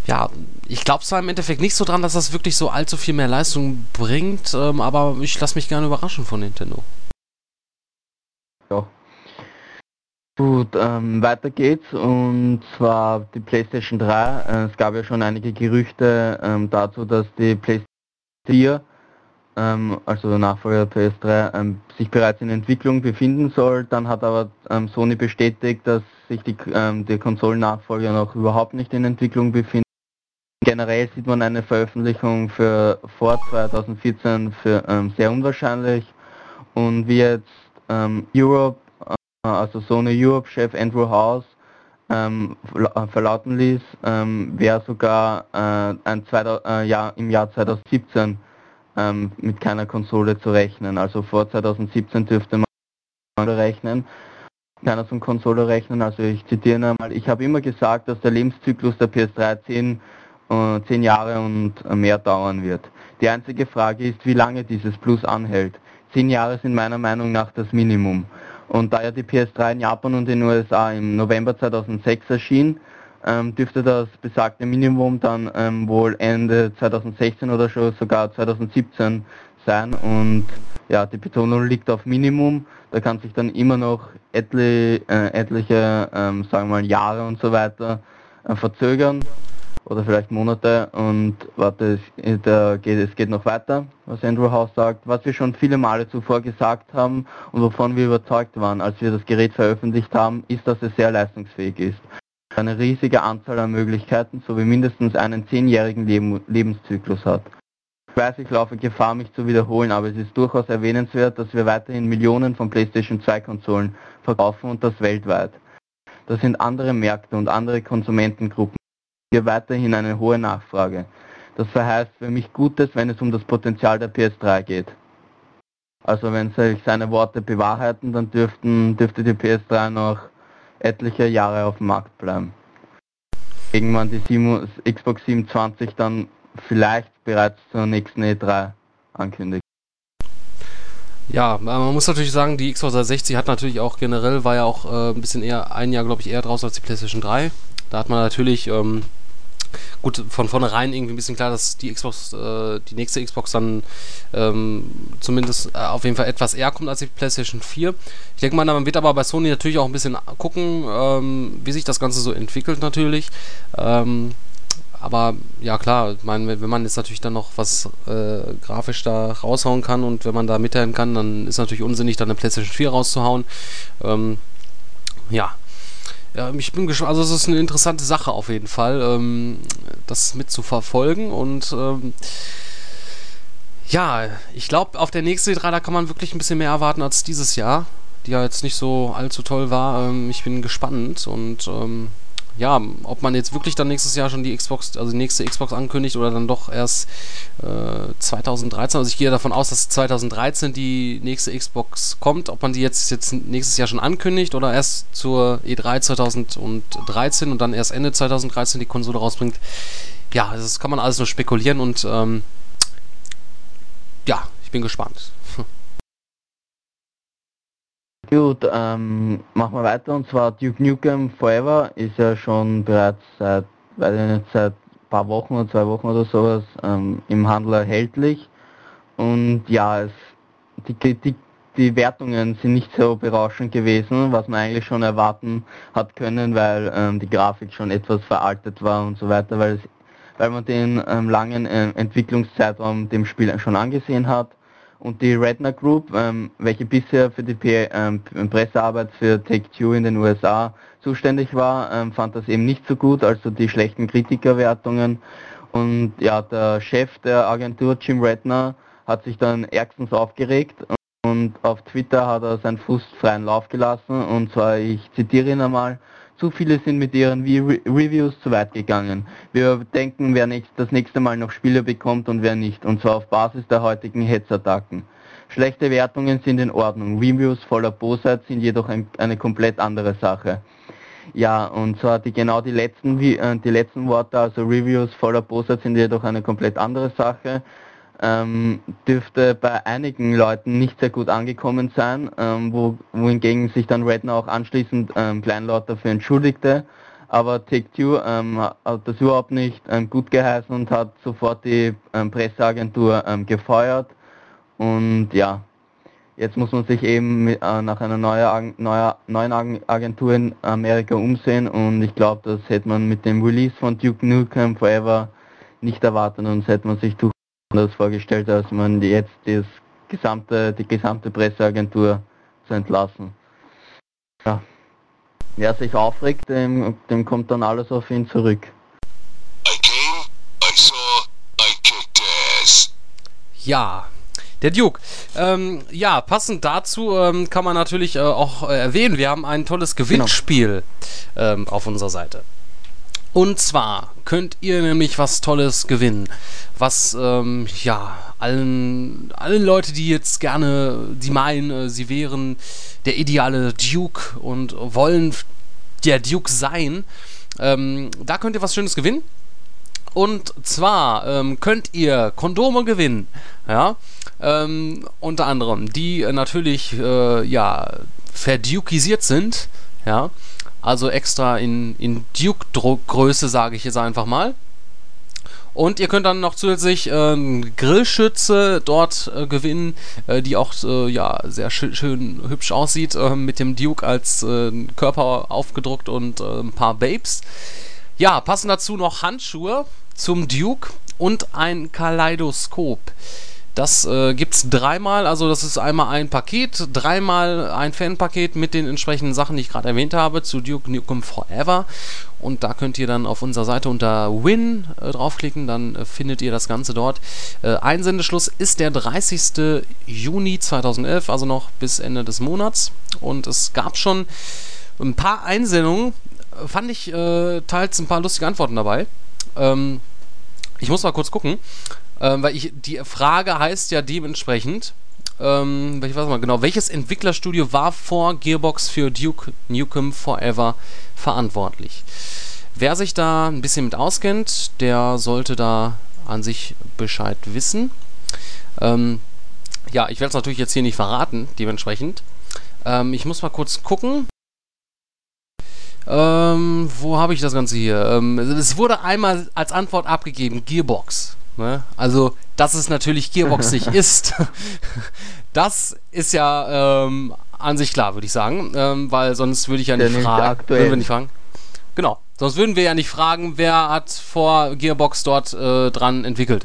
ja, ich glaube zwar im Endeffekt nicht so dran, dass das wirklich so allzu viel mehr Leistung bringt, ähm, aber ich lasse mich gerne überraschen von Nintendo. Ja. Gut, ähm, weiter geht's und zwar die PlayStation 3. Äh, es gab ja schon einige Gerüchte ähm, dazu, dass die PlayStation 4, ähm, also der Nachfolger der PS3, ähm, sich bereits in Entwicklung befinden soll. Dann hat aber ähm, Sony bestätigt, dass sich die, die Konsolennachfolger noch überhaupt nicht in Entwicklung befinden. Generell sieht man eine Veröffentlichung für vor 2014 für ähm, sehr unwahrscheinlich und wie jetzt ähm, Europe also Sony Europe-Chef Andrew House ähm, verlauten ließ, ähm, wäre sogar äh, ein zweiter, äh, Jahr, im Jahr 2017 ähm, mit keiner Konsole zu rechnen. Also vor 2017 dürfte man rechnen, keiner zum Konsole rechnen. Also ich zitiere einmal, ich habe immer gesagt, dass der Lebenszyklus der PS3 10, äh, 10 Jahre und mehr dauern wird. Die einzige Frage ist, wie lange dieses Plus anhält. 10 Jahre sind meiner Meinung nach das Minimum. Und da ja die PS3 in Japan und in den USA im November 2006 erschien, ähm, dürfte das besagte Minimum dann ähm, wohl Ende 2016 oder schon sogar 2017 sein und ja, die Betonung liegt auf Minimum, da kann sich dann immer noch etli, äh, etliche, ähm, sagen wir mal, Jahre und so weiter äh, verzögern oder vielleicht Monate und warte, es, da geht, es geht noch weiter, was Andrew House sagt, was wir schon viele Male zuvor gesagt haben und wovon wir überzeugt waren, als wir das Gerät veröffentlicht haben, ist, dass es sehr leistungsfähig ist. Eine riesige Anzahl an Möglichkeiten sowie mindestens einen zehnjährigen Leben, Lebenszyklus hat. Ich weiß, ich laufe Gefahr, mich zu wiederholen, aber es ist durchaus erwähnenswert, dass wir weiterhin Millionen von PlayStation 2 Konsolen verkaufen und das weltweit. Das sind andere Märkte und andere Konsumentengruppen hier weiterhin eine hohe Nachfrage. Das verheißt für mich Gutes, wenn es um das Potenzial der PS3 geht. Also wenn sich seine Worte bewahrheiten, dann dürften, dürfte die PS3 noch etliche Jahre auf dem Markt bleiben. Irgendwann die 7, Xbox 27 dann vielleicht bereits zur nächsten E3 ankündigt. Ja, man muss natürlich sagen, die Xbox 360 hat natürlich auch generell, war ja auch äh, ein bisschen eher, ein Jahr glaube ich eher draußen als die PlayStation 3. Da hat man natürlich ähm, gut, von vornherein irgendwie ein bisschen klar, dass die Xbox, äh, die nächste Xbox dann ähm, zumindest äh, auf jeden Fall etwas eher kommt als die PlayStation 4. Ich denke mal, man wird aber bei Sony natürlich auch ein bisschen gucken, ähm, wie sich das Ganze so entwickelt natürlich. Ähm, aber ja klar, ich meine, wenn man jetzt natürlich dann noch was äh, grafisch da raushauen kann und wenn man da mitteilen kann, dann ist natürlich unsinnig, dann eine PlayStation 4 rauszuhauen. Ähm, ja, ja, ich bin gespannt. Also es ist eine interessante Sache auf jeden Fall, ähm, das mit zu verfolgen und ähm, ja, ich glaube, auf der nächsten E3, da kann man wirklich ein bisschen mehr erwarten als dieses Jahr, die ja jetzt nicht so allzu toll war. Ähm, ich bin gespannt und ähm, ja, ob man jetzt wirklich dann nächstes Jahr schon die Xbox, also die nächste Xbox ankündigt oder dann doch erst äh, 2013. Also ich gehe davon aus, dass 2013 die nächste Xbox kommt. Ob man die jetzt, jetzt nächstes Jahr schon ankündigt oder erst zur E3 2013 und dann erst Ende 2013 die Konsole rausbringt. Ja, das kann man alles nur spekulieren und ähm, ja, ich bin gespannt. Gut, ähm, machen wir weiter. Und zwar Duke Nukem Forever ist ja schon bereits seit, weiß ich nicht, seit ein paar Wochen oder zwei Wochen oder sowas ähm, im Handel erhältlich. Und ja, es, die, die, die Wertungen sind nicht so berauschend gewesen, was man eigentlich schon erwarten hat können, weil ähm, die Grafik schon etwas veraltet war und so weiter, weil, es, weil man den ähm, langen äh, Entwicklungszeitraum dem Spiel schon angesehen hat und die Redner Group, ähm, welche bisher für die P ähm, Pressearbeit für Take-Two in den USA zuständig war, ähm, fand das eben nicht so gut, also die schlechten Kritikerwertungen. Und ja, der Chef der Agentur, Jim Redner, hat sich dann ärgstens aufgeregt und auf Twitter hat er seinen Fuß freien Lauf gelassen und zwar, ich zitiere ihn einmal, zu viele sind mit ihren Re Reviews zu weit gegangen. Wir denken, wer nicht, das nächste Mal noch Spiele bekommt und wer nicht, und zwar auf Basis der heutigen Hetzattacken. Schlechte Wertungen sind in Ordnung, Reviews voller Bosheit sind jedoch ein, eine komplett andere Sache. Ja, und zwar die genau die letzten, äh, die letzten Worte, also Reviews voller Bosheit sind jedoch eine komplett andere Sache ähm, dürfte bei einigen Leuten nicht sehr gut angekommen sein, ähm, wo, wohingegen sich dann Redner auch anschließend ähm, kleinlaut dafür entschuldigte. Aber Take-Two ähm, hat das überhaupt nicht ähm, gut geheißen und hat sofort die ähm, Presseagentur ähm, gefeuert. Und ja, jetzt muss man sich eben mit, äh, nach einer neue, neue, neuen Agentur in Amerika umsehen und ich glaube, das hätte man mit dem Release von Duke Nukem Forever nicht erwartet und das hätte man sich durch anders vorgestellt, als man jetzt das gesamte, die gesamte Presseagentur zu entlassen. Ja. Wer sich aufregt, dem, dem kommt dann alles auf ihn zurück. Ja, Der Duke. Ähm, ja, passend dazu ähm, kann man natürlich äh, auch äh, erwähnen, wir haben ein tolles genau. Gewinnspiel genau. ähm, auf unserer Seite. Und zwar könnt ihr nämlich was Tolles gewinnen, was ähm, ja allen allen Leute, die jetzt gerne, die meinen, äh, sie wären der ideale Duke und wollen der Duke sein, ähm, da könnt ihr was Schönes gewinnen. Und zwar ähm, könnt ihr Kondome gewinnen, ja, ähm, unter anderem, die natürlich äh, ja verdukisiert sind, ja, also extra in, in Duke-Größe, sage ich jetzt einfach mal. Und ihr könnt dann noch zusätzlich äh, Grillschütze dort äh, gewinnen, äh, die auch äh, ja, sehr schön, schön hübsch aussieht, äh, mit dem Duke als äh, Körper aufgedruckt und ein paar Babes. Ja, passen dazu noch Handschuhe zum Duke und ein Kaleidoskop. Das äh, gibt es dreimal, also das ist einmal ein Paket, dreimal ein Fanpaket mit den entsprechenden Sachen, die ich gerade erwähnt habe, zu Duke Nukem Forever. Und da könnt ihr dann auf unserer Seite unter Win äh, draufklicken, dann äh, findet ihr das Ganze dort. Äh, Einsendeschluss ist der 30. Juni 2011, also noch bis Ende des Monats. Und es gab schon ein paar Einsendungen, fand ich äh, teils ein paar lustige Antworten dabei. Ähm, ich muss mal kurz gucken. Ähm, weil ich, die Frage heißt ja dementsprechend, ähm, ich weiß mal genau, welches Entwicklerstudio war vor Gearbox für Duke Nukem Forever verantwortlich? Wer sich da ein bisschen mit auskennt, der sollte da an sich Bescheid wissen. Ähm, ja, ich werde es natürlich jetzt hier nicht verraten, dementsprechend. Ähm, ich muss mal kurz gucken. Ähm, wo habe ich das Ganze hier? Ähm, es wurde einmal als Antwort abgegeben, Gearbox. Ne? Also, dass es natürlich Gearbox nicht ist, das ist ja ähm, an sich klar, würde ich sagen. Ähm, weil sonst würde ich ja nicht Der fragen. Würden wir nicht fragen. Genau. Sonst würden wir ja nicht fragen, wer hat vor Gearbox dort äh, dran entwickelt.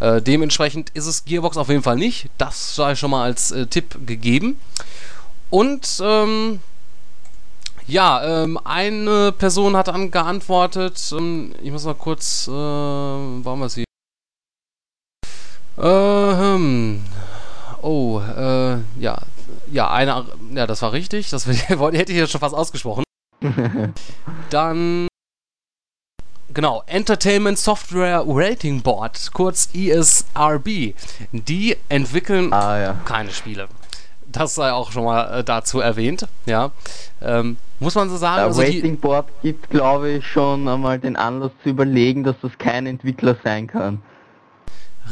Äh, dementsprechend ist es Gearbox auf jeden Fall nicht. Das sei schon mal als äh, Tipp gegeben. Und ähm, ja, ähm, eine Person hat dann geantwortet. Ähm, ich muss mal kurz, äh, warum wir sie? Ähm, oh, äh, ja, ja, eine, ja, das war richtig. Das hätte ich jetzt schon fast ausgesprochen. Dann, genau, Entertainment Software Rating Board, kurz ESRB. Die entwickeln ah, ja. keine Spiele. Das sei auch schon mal äh, dazu erwähnt, ja. Ähm, muss man so sagen. Der also Rating Board gibt, glaube ich, schon einmal den Anlass zu überlegen, dass das kein Entwickler sein kann.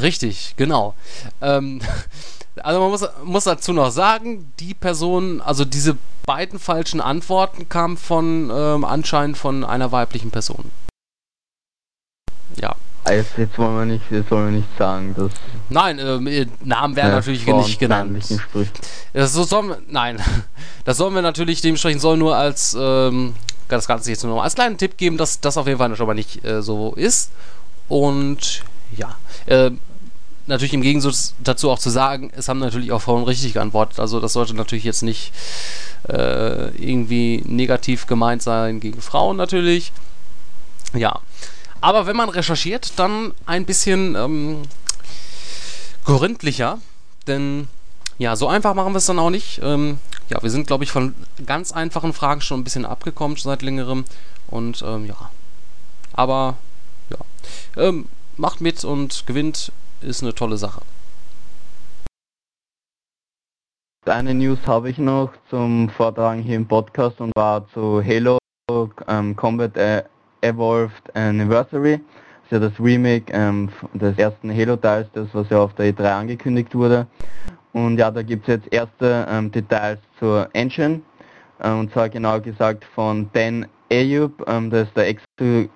Richtig, genau. Ähm, also man muss, muss dazu noch sagen, die Person, also diese beiden falschen Antworten kamen von ähm, anscheinend von einer weiblichen Person. Ja. Jetzt, jetzt wollen wir nicht, jetzt wollen wir nicht sagen, dass. Nein, äh, Namen werden ja, natürlich nicht genannt. Das so sollen nein, das sollen wir natürlich dementsprechend soll nur als ähm, das Ganze jetzt nur als kleinen Tipp geben, dass das auf jeden Fall schon mal nicht äh, so ist. Und ja, äh, natürlich im Gegensatz dazu auch zu sagen, es haben natürlich auch Frauen richtig geantwortet. Also das sollte natürlich jetzt nicht äh, irgendwie negativ gemeint sein gegen Frauen natürlich. Ja. Aber wenn man recherchiert, dann ein bisschen ähm, gründlicher. Denn ja, so einfach machen wir es dann auch nicht. Ähm, ja, wir sind, glaube ich, von ganz einfachen Fragen schon ein bisschen abgekommen seit längerem. Und ähm, ja. Aber ja. Ähm, macht mit und gewinnt, ist eine tolle Sache. Eine News habe ich noch zum Vortragen hier im Podcast und war zu Halo ähm, Combat äh, Evolved Anniversary. Das ist ja das Remake ähm, des ersten Halo-Teils, das was ja auf der E3 angekündigt wurde. Und ja, da gibt es jetzt erste ähm, Details zur Engine. Äh, und zwar genau gesagt von Ben Ayub, ähm, das ist der Ex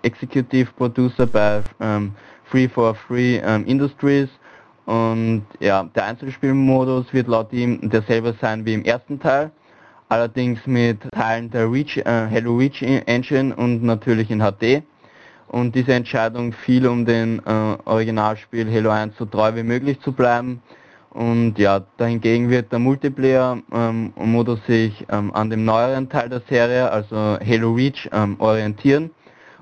Executive Producer bei ähm, Free for Free ähm, Industries. Und ja, der Einzelspielmodus wird laut ihm derselbe sein wie im ersten Teil, allerdings mit Teilen der Reach, äh, Hello Reach Engine und natürlich in HD. Und diese Entscheidung fiel, um den äh, Originalspiel Halo 1 so treu wie möglich zu bleiben. Und ja, dahingegen wird der Multiplayer-Modus ähm, sich ähm, an dem neueren Teil der Serie, also Halo Reach, ähm, orientieren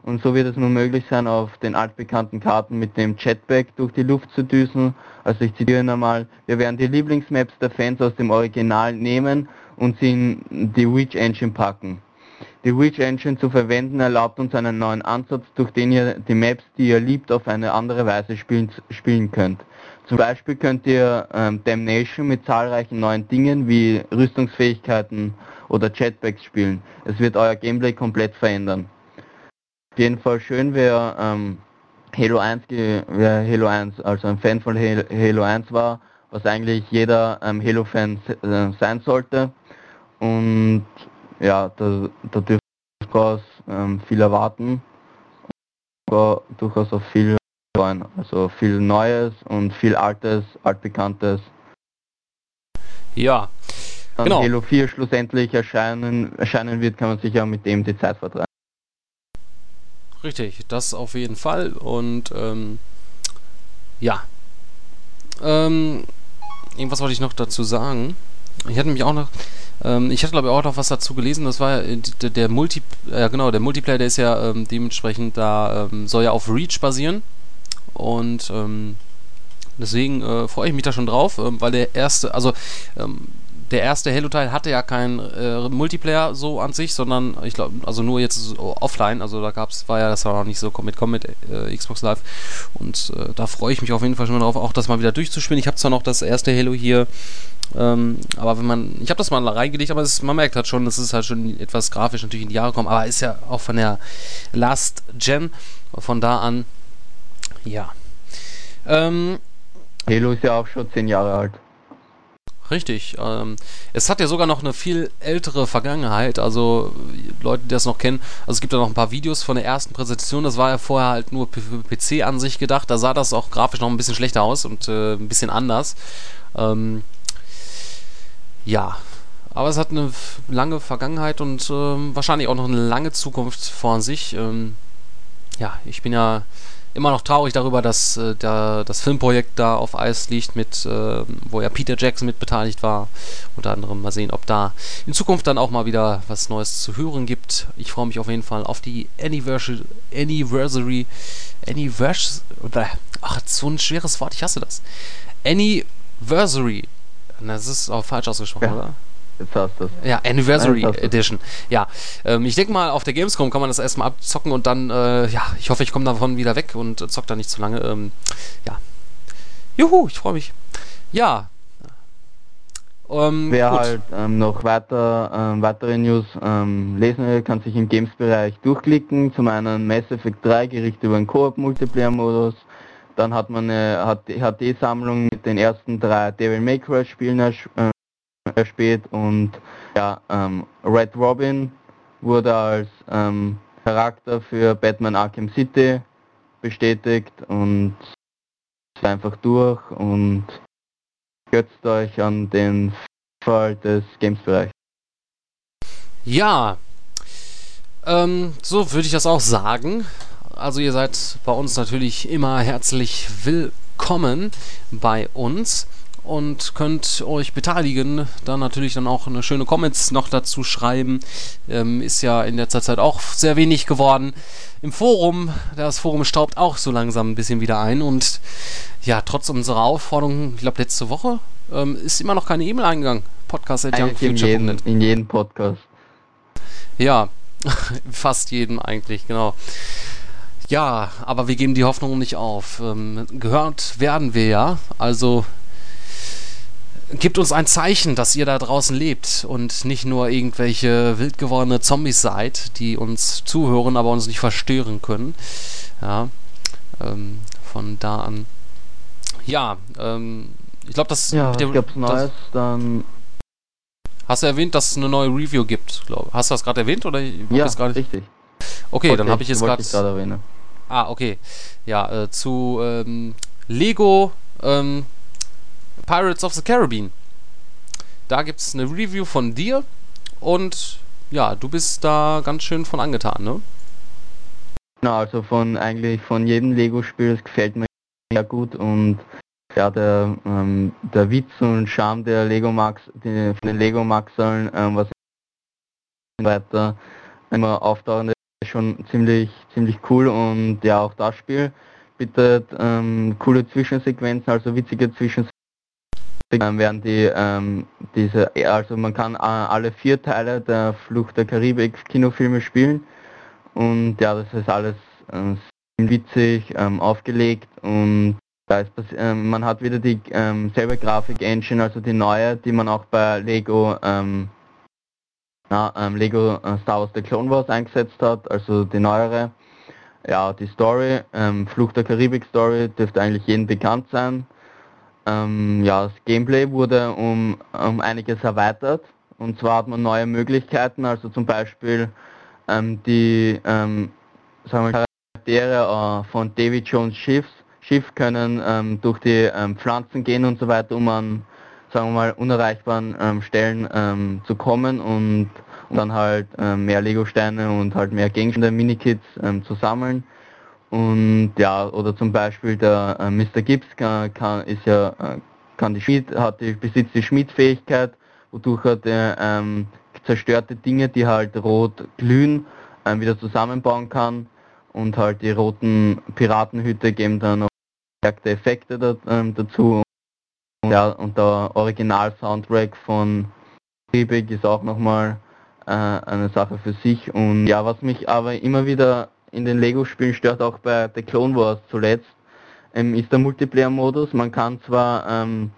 und so wird es nun möglich sein, auf den altbekannten Karten mit dem Jetpack durch die Luft zu düsen. Also ich zitiere nochmal, wir werden die Lieblingsmaps der Fans aus dem Original nehmen und sie in die Reach Engine packen. Die Reach Engine zu verwenden erlaubt uns einen neuen Ansatz, durch den ihr die Maps, die ihr liebt, auf eine andere Weise spielen, spielen könnt. Zum Beispiel könnt ihr ähm, Damnation mit zahlreichen neuen Dingen wie Rüstungsfähigkeiten oder Jetpacks spielen. Es wird euer Gameplay komplett verändern. Auf jeden Fall schön, wer ähm, Halo 1, wer Halo 1, also ein Fan von Halo 1 war, was eigentlich jeder ähm, Halo-Fan äh, sein sollte. Und ja, da, da dürfen wir durchaus ähm, viel erwarten. Aber durchaus auch viel freuen. Also viel Neues und viel Altes, Altbekanntes. Ja. Dann genau. Halo 4 schlussendlich erscheinen, erscheinen wird, kann man sich ja mit dem die Zeit vertreiben. Richtig, das auf jeden Fall. Und ähm, ja. Ähm, irgendwas wollte ich noch dazu sagen. Ich hatte mich auch noch. Ähm, ich hatte glaube ich auch noch was dazu gelesen. Das war ja der, der Multi, ja genau, der Multiplayer, der ist ja ähm, dementsprechend da ähm, soll ja auf Reach basieren und ähm, deswegen äh, freue ich mich da schon drauf, äh, weil der erste, also ähm, der erste Halo-Teil hatte ja keinen äh, Multiplayer so an sich, sondern ich glaube, also nur jetzt offline, also da gab's, war ja, das war noch nicht so mit mit äh, Xbox Live und äh, da freue ich mich auf jeden Fall schon drauf, auch das mal wieder durchzuspielen. Ich habe zwar noch das erste Halo hier, ähm, aber wenn man, ich habe das mal reingelegt, aber es, man merkt halt schon, das ist halt schon etwas grafisch natürlich in die Jahre gekommen, aber ist ja auch von der Last Gen, von da an, ja. Ähm, Halo ist ja auch schon zehn Jahre alt. Richtig. Ähm, es hat ja sogar noch eine viel ältere Vergangenheit. Also Leute, die das noch kennen. Also es gibt ja noch ein paar Videos von der ersten Präsentation. Das war ja vorher halt nur für PC an sich gedacht. Da sah das auch grafisch noch ein bisschen schlechter aus und äh, ein bisschen anders. Ähm, ja. Aber es hat eine lange Vergangenheit und ähm, wahrscheinlich auch noch eine lange Zukunft vor sich. Ähm, ja, ich bin ja immer noch traurig darüber, dass äh, der, das Filmprojekt da auf Eis liegt, mit, äh, wo ja Peter Jackson mit beteiligt war. Unter anderem mal sehen, ob da in Zukunft dann auch mal wieder was Neues zu hören gibt. Ich freue mich auf jeden Fall auf die Anniversary, Anniversary, Anniversary, ach, so ein schweres Wort, ich hasse das. Anniversary. Das ist auch falsch ausgesprochen, ja. oder? Jetzt hast du Ja, Anniversary Nein, Edition. Ja, ähm, ich denke mal, auf der Gamescom kann man das erstmal abzocken und dann, äh, ja, ich hoffe, ich komme davon wieder weg und äh, zock da nicht zu lange. Ähm, ja. Juhu, ich freue mich. Ja. Ähm, Wer gut. halt ähm, noch weiter ähm, weitere News ähm, lesen will, kann sich im Games-Bereich durchklicken. Zum einen Mass Effect 3 gerichtet über den Koop-Multiplayer-Modus. Dann hat man eine HD-Sammlung mit den ersten drei Devil May Cry Spielen äh, spät und ja, ähm, Red Robin wurde als ähm, Charakter für Batman Arkham City bestätigt und einfach durch und götzt euch an den Fall des Games-Bereichs. Ja, ähm, so würde ich das auch sagen. Also ihr seid bei uns natürlich immer herzlich willkommen bei uns und könnt euch beteiligen. Dann natürlich dann auch eine schöne Comments noch dazu schreiben. Ähm, ist ja in letzter Zeit auch sehr wenig geworden. Im Forum, das Forum staubt auch so langsam ein bisschen wieder ein und ja, trotz unserer Aufforderung, ich glaube letzte Woche, ähm, ist immer noch keine E-Mail eingegangen. Podcast at in, jeden, in jeden Podcast. Ja, fast jeden eigentlich, genau. Ja, aber wir geben die Hoffnung nicht auf. Ähm, gehört werden wir ja. Also Gebt uns ein Zeichen, dass ihr da draußen lebt und nicht nur irgendwelche wild gewordene Zombies seid, die uns zuhören, aber uns nicht verstören können. Ja, ähm, von da an. Ja, ähm, ich glaube, das. Ja, mit gibt's Neues, dann. Hast du erwähnt, dass es eine neue Review gibt? Glaub. Hast du das gerade erwähnt oder? Ja, richtig. Okay, okay dann habe ich jetzt gerade. Ah, okay. Ja, äh, zu ähm, Lego ähm, Pirates of the Caribbean. Da gibt es eine Review von dir und ja, du bist da ganz schön von angetan, ne? Genau, also von eigentlich von jedem Lego-Spiel, das gefällt mir sehr gut und ja, der, ähm, der Witz und Charme der Lego Max, die, von den Lego Maxeln, ähm, was weiter immer auftauchende schon ziemlich, ziemlich cool und ja, auch das Spiel bietet ähm, coole Zwischensequenzen, also witzige Zwischensequenzen werden die ähm, diese also man kann äh, alle vier Teile der Flucht der Karibik Kinofilme spielen und ja das ist alles äh, witzig ähm, aufgelegt und da ist ähm, man hat wieder die ähm, selbe Grafik Engine also die neue die man auch bei Lego ähm, na, ähm, Lego äh, Star Wars The Clone Wars eingesetzt hat, also die neuere. Ja, die Story, ähm, Flucht der Karibik Story, dürfte eigentlich jedem bekannt sein. Ähm, ja, das Gameplay wurde um, um einiges erweitert. Und zwar hat man neue Möglichkeiten, also zum Beispiel ähm, die ähm, sagen wir, Charaktere äh, von David Jones Schiffs, Schiff können ähm, durch die ähm, Pflanzen gehen und so weiter, um an sagen wir mal, unerreichbaren ähm, Stellen ähm, zu kommen und, und dann halt mehr Lego-Steine und halt mehr Gegenstände, Minikits zu sammeln. Und ja, oder zum Beispiel der äh, Mr. Gibbs kann, kann, ist ja, äh, kann die Schmied, hat die, besitzt die Schmiedfähigkeit, wodurch er die, ähm, zerstörte Dinge, die halt rot glühen, ähm, wieder zusammenbauen kann. Und halt die roten Piratenhüte geben dann noch verstärkte Effekte da, ähm, dazu ja, und der Original-Soundtrack von Riebeck ist auch nochmal äh, eine Sache für sich. Und ja, was mich aber immer wieder in den Lego-Spielen stört, auch bei The Clone Wars zuletzt, ähm, ist der Multiplayer-Modus. Man kann zwar ähm,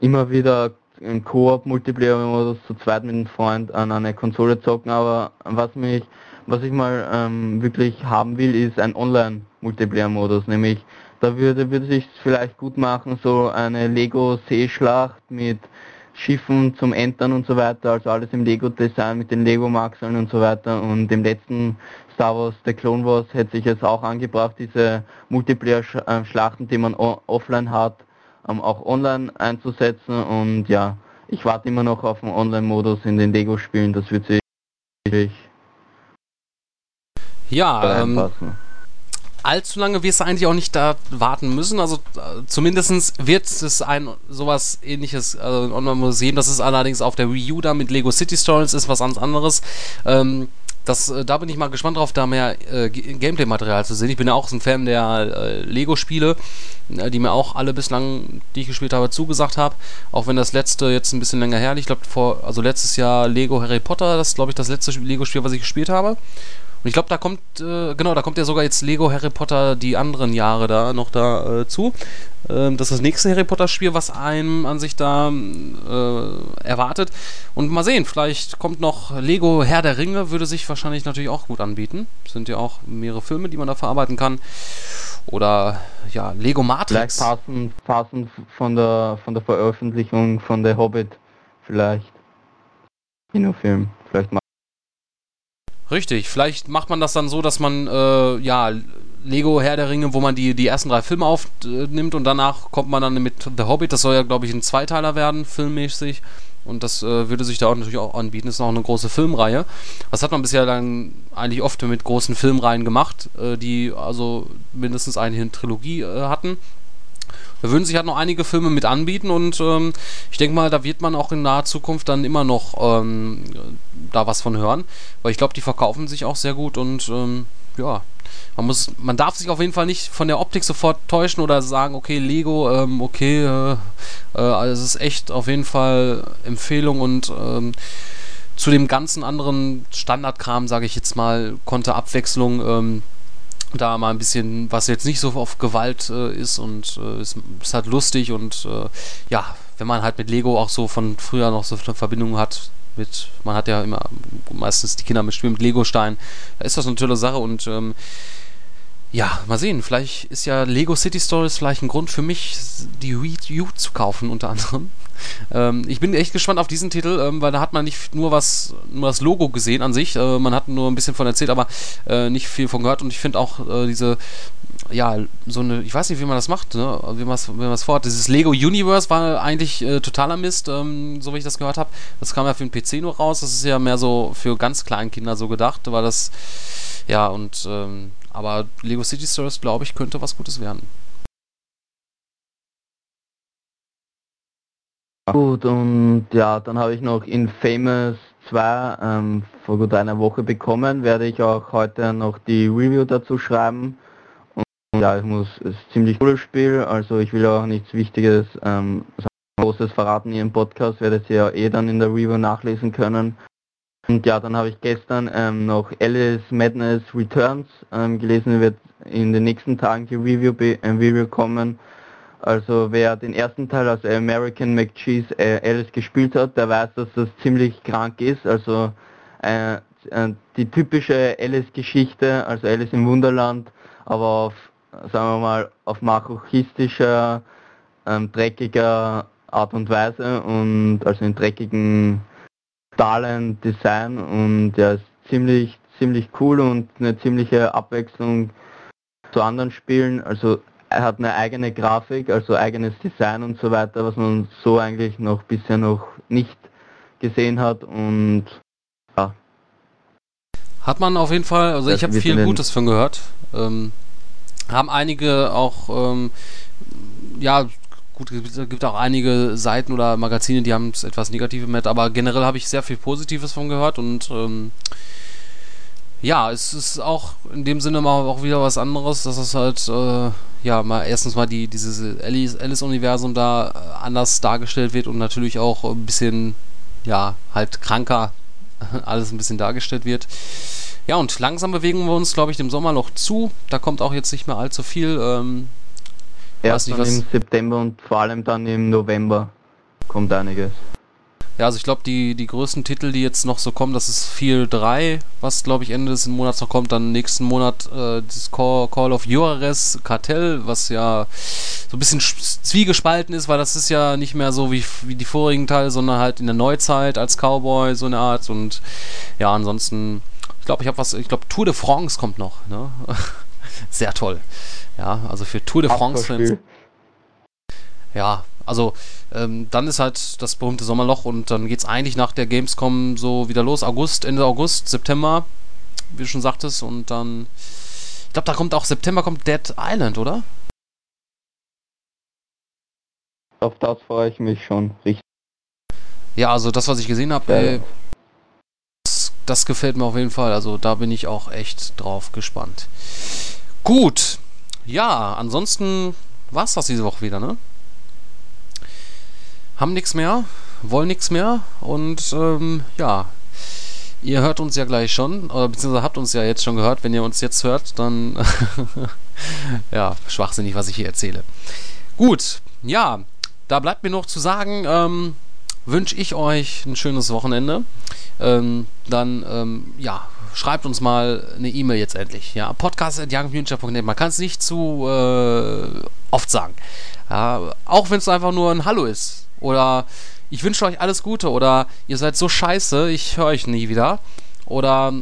immer wieder im Koop-Multiplayer-Modus zu zweit mit einem Freund an eine Konsole zocken, aber was mich, was ich mal ähm, wirklich haben will, ist ein Online-Multiplayer-Modus, nämlich da würde, würde sich vielleicht gut machen, so eine Lego-Seeschlacht mit Schiffen zum Entern und so weiter, also alles im Lego-Design mit den Lego-Maxeln und so weiter. Und im letzten Star Wars, The Clone Wars, hätte sich jetzt auch angebracht, diese Multiplayer-Schlachten, die man offline hat, ähm, auch online einzusetzen. Und ja, ich warte immer noch auf den Online-Modus in den Lego-Spielen, das wird sich ja, ähm, allzu lange wirst du eigentlich auch nicht da warten müssen. Also äh, zumindest wird es ein sowas ähnliches äh, Online-Museum. Das ist allerdings auf der Wii U da mit Lego City Stories, ist was ganz anderes. Ähm, das, äh, da bin ich mal gespannt drauf, da mehr äh, Gameplay-Material zu sehen. Ich bin ja auch ein Fan der äh, Lego-Spiele, äh, die mir auch alle bislang, die ich gespielt habe, zugesagt habe. Auch wenn das letzte jetzt ein bisschen länger her liegt. Ich glaube, also letztes Jahr Lego Harry Potter, das ist, glaube ich, das letzte Lego-Spiel, was ich gespielt habe. Und ich glaube, da kommt, äh, genau, da kommt ja sogar jetzt Lego Harry Potter die anderen Jahre da noch da äh. Ähm, das ist das nächste Harry Potter Spiel, was einem an sich da äh, erwartet. Und mal sehen, vielleicht kommt noch Lego Herr der Ringe, würde sich wahrscheinlich natürlich auch gut anbieten. Sind ja auch mehrere Filme, die man da verarbeiten kann. Oder ja, Lego Matrix. Vielleicht passen, passen von der von der Veröffentlichung von der Hobbit vielleicht. Kinofilm. Vielleicht mal Richtig, vielleicht macht man das dann so, dass man, äh, ja, Lego Herr der Ringe, wo man die, die ersten drei Filme aufnimmt und danach kommt man dann mit The Hobbit, das soll ja, glaube ich, ein Zweiteiler werden, filmmäßig. Und das äh, würde sich da auch natürlich auch anbieten. Das ist auch eine große Filmreihe. Das hat man bisher dann eigentlich oft mit großen Filmreihen gemacht, äh, die also mindestens eine Trilogie äh, hatten. Da würden sich halt noch einige Filme mit anbieten und ähm, ich denke mal, da wird man auch in naher Zukunft dann immer noch ähm, da was von hören, weil ich glaube, die verkaufen sich auch sehr gut und ähm, ja, man muss, man darf sich auf jeden Fall nicht von der Optik sofort täuschen oder sagen, okay, Lego, ähm, okay, äh, äh, also es ist echt auf jeden Fall Empfehlung und ähm, zu dem ganzen anderen Standardkram, sage ich jetzt mal, konnte Abwechslung ähm, da mal ein bisschen, was jetzt nicht so auf Gewalt äh, ist und äh, ist, ist halt lustig und äh, ja, wenn man halt mit Lego auch so von früher noch so eine Verbindung hat, mit, man hat ja immer meistens die Kinder mit Spielen mit Lego-Steinen, da ist das eine tolle Sache und ähm, ja, mal sehen. Vielleicht ist ja Lego City Stories vielleicht ein Grund für mich, die Wii U zu kaufen, unter anderem. Ähm, ich bin echt gespannt auf diesen Titel, ähm, weil da hat man nicht nur was, nur das Logo gesehen an sich. Äh, man hat nur ein bisschen von erzählt, aber äh, nicht viel von gehört. Und ich finde auch äh, diese, ja, so eine, ich weiß nicht, wie man das macht, ne? wie man es vorhat. Dieses Lego Universe war eigentlich äh, totaler Mist, ähm, so wie ich das gehört habe. Das kam ja für den PC nur raus. Das ist ja mehr so für ganz kleine Kinder so gedacht, weil das, ja, und ähm, aber Lego City Stories, glaube ich, könnte was Gutes werden. Gut, und ja, dann habe ich noch Infamous 2 ähm, vor gut einer Woche bekommen, werde ich auch heute noch die Review dazu schreiben. Und ja, ich muss, es ist ziemlich cooles Spiel, also ich will auch nichts Wichtiges, ähm, Großes verraten hier im Podcast, werdet ihr ja eh dann in der Review nachlesen können. Und ja, dann habe ich gestern ähm, noch Alice Madness Returns ähm, gelesen, wird in den nächsten Tagen die Review, äh, Review kommen. Also wer den ersten Teil, also American McCheese äh, Alice gespielt hat, der weiß, dass das ziemlich krank ist. Also äh, äh, die typische Alice-Geschichte, also Alice im Wunderland, aber auf, sagen wir mal, auf masochistischer, ähm, dreckiger Art und Weise und also in dreckigen brutalen Design und der ist ziemlich, ziemlich cool und eine ziemliche Abwechslung zu anderen Spielen. Also er hat eine eigene Grafik, also eigenes Design und so weiter, was man so eigentlich noch bisher noch nicht gesehen hat und ja. Hat man auf jeden Fall, also ich habe viel Gutes von gehört. Ähm, haben einige auch ähm, ja Gut, es gibt auch einige Seiten oder Magazine, die haben es etwas negativ mit, aber generell habe ich sehr viel Positives von gehört und ähm, ja, es ist auch in dem Sinne mal auch wieder was anderes, dass es halt, äh, ja, mal erstens mal die, dieses Alice-Universum da äh, anders dargestellt wird und natürlich auch ein bisschen, ja, halt kranker alles ein bisschen dargestellt wird. Ja, und langsam bewegen wir uns, glaube ich, dem Sommerloch zu. Da kommt auch jetzt nicht mehr allzu viel. Ähm, Erst nicht, im September und vor allem dann im November kommt einiges. Ja, also ich glaube, die, die größten Titel, die jetzt noch so kommen, das ist Feel 3, was glaube ich Ende des Monats noch kommt. Dann nächsten Monat äh, das Call, Call of Juarez Kartell, was ja so ein bisschen zwiegespalten ist, weil das ist ja nicht mehr so wie, wie die vorigen Teile, sondern halt in der Neuzeit als Cowboy, so eine Art. Und ja, ansonsten, ich glaube, ich habe was, ich glaube, Tour de France kommt noch. Ne? Sehr toll. Ja, also für Tour de France-Fans. Ja, also ähm, dann ist halt das berühmte Sommerloch und dann geht es eigentlich nach der Gamescom so wieder los. August, Ende August, September, wie du schon sagtest. Und dann, ich glaube, da kommt auch September kommt Dead Island, oder? Auf das freue ich mich schon richtig. Ja, also das, was ich gesehen habe, ja. das, das gefällt mir auf jeden Fall. Also da bin ich auch echt drauf gespannt. Gut, ja, ansonsten war es das diese Woche wieder, ne? Haben nichts mehr, wollen nichts mehr und ähm, ja, ihr hört uns ja gleich schon, oder beziehungsweise habt uns ja jetzt schon gehört. Wenn ihr uns jetzt hört, dann ja, schwachsinnig, was ich hier erzähle. Gut, ja, da bleibt mir noch zu sagen, ähm, wünsche ich euch ein schönes Wochenende. Ähm, dann, ähm, ja, schreibt uns mal eine E-Mail jetzt endlich. Ja, podcast.youngfuture.net. Man kann es nicht zu äh, oft sagen. Ja, auch wenn es einfach nur ein Hallo ist. Oder ich wünsche euch alles Gute. Oder ihr seid so scheiße, ich höre euch nie wieder. Oder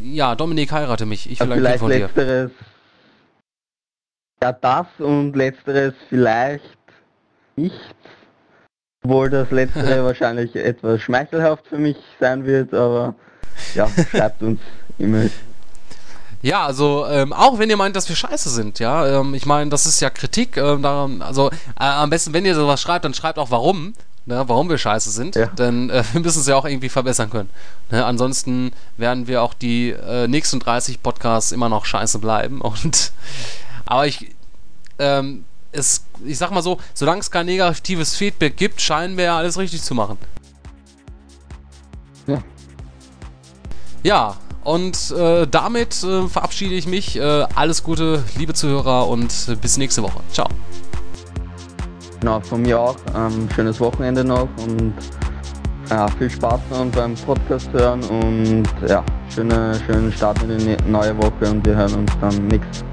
ja, Dominik, heirate mich. Ich will ein Kind von letzteres, dir. Ja, das und letzteres vielleicht nicht. Obwohl das letztere wahrscheinlich etwas schmeichelhaft für mich sein wird, aber ja, schreibt uns E-Mails. Ja, also ähm, auch wenn ihr meint, dass wir scheiße sind, ja, ähm, ich meine, das ist ja Kritik. Ähm, daran, also äh, am besten, wenn ihr sowas schreibt, dann schreibt auch warum, ne, warum wir scheiße sind, ja. denn äh, wir müssen es ja auch irgendwie verbessern können. Ne? Ansonsten werden wir auch die äh, nächsten 30 Podcasts immer noch scheiße bleiben. Und aber ich, ähm, es, ich sag mal so, solange es kein negatives Feedback gibt, scheinen wir ja alles richtig zu machen. Ja. Ja, und äh, damit äh, verabschiede ich mich. Äh, alles Gute, liebe Zuhörer, und bis nächste Woche. Ciao. Genau, von mir auch. Ähm, schönes Wochenende noch und ja, viel Spaß beim Podcast hören und ja, schöne, schönen Start in die neue Woche und wir hören uns dann nächstes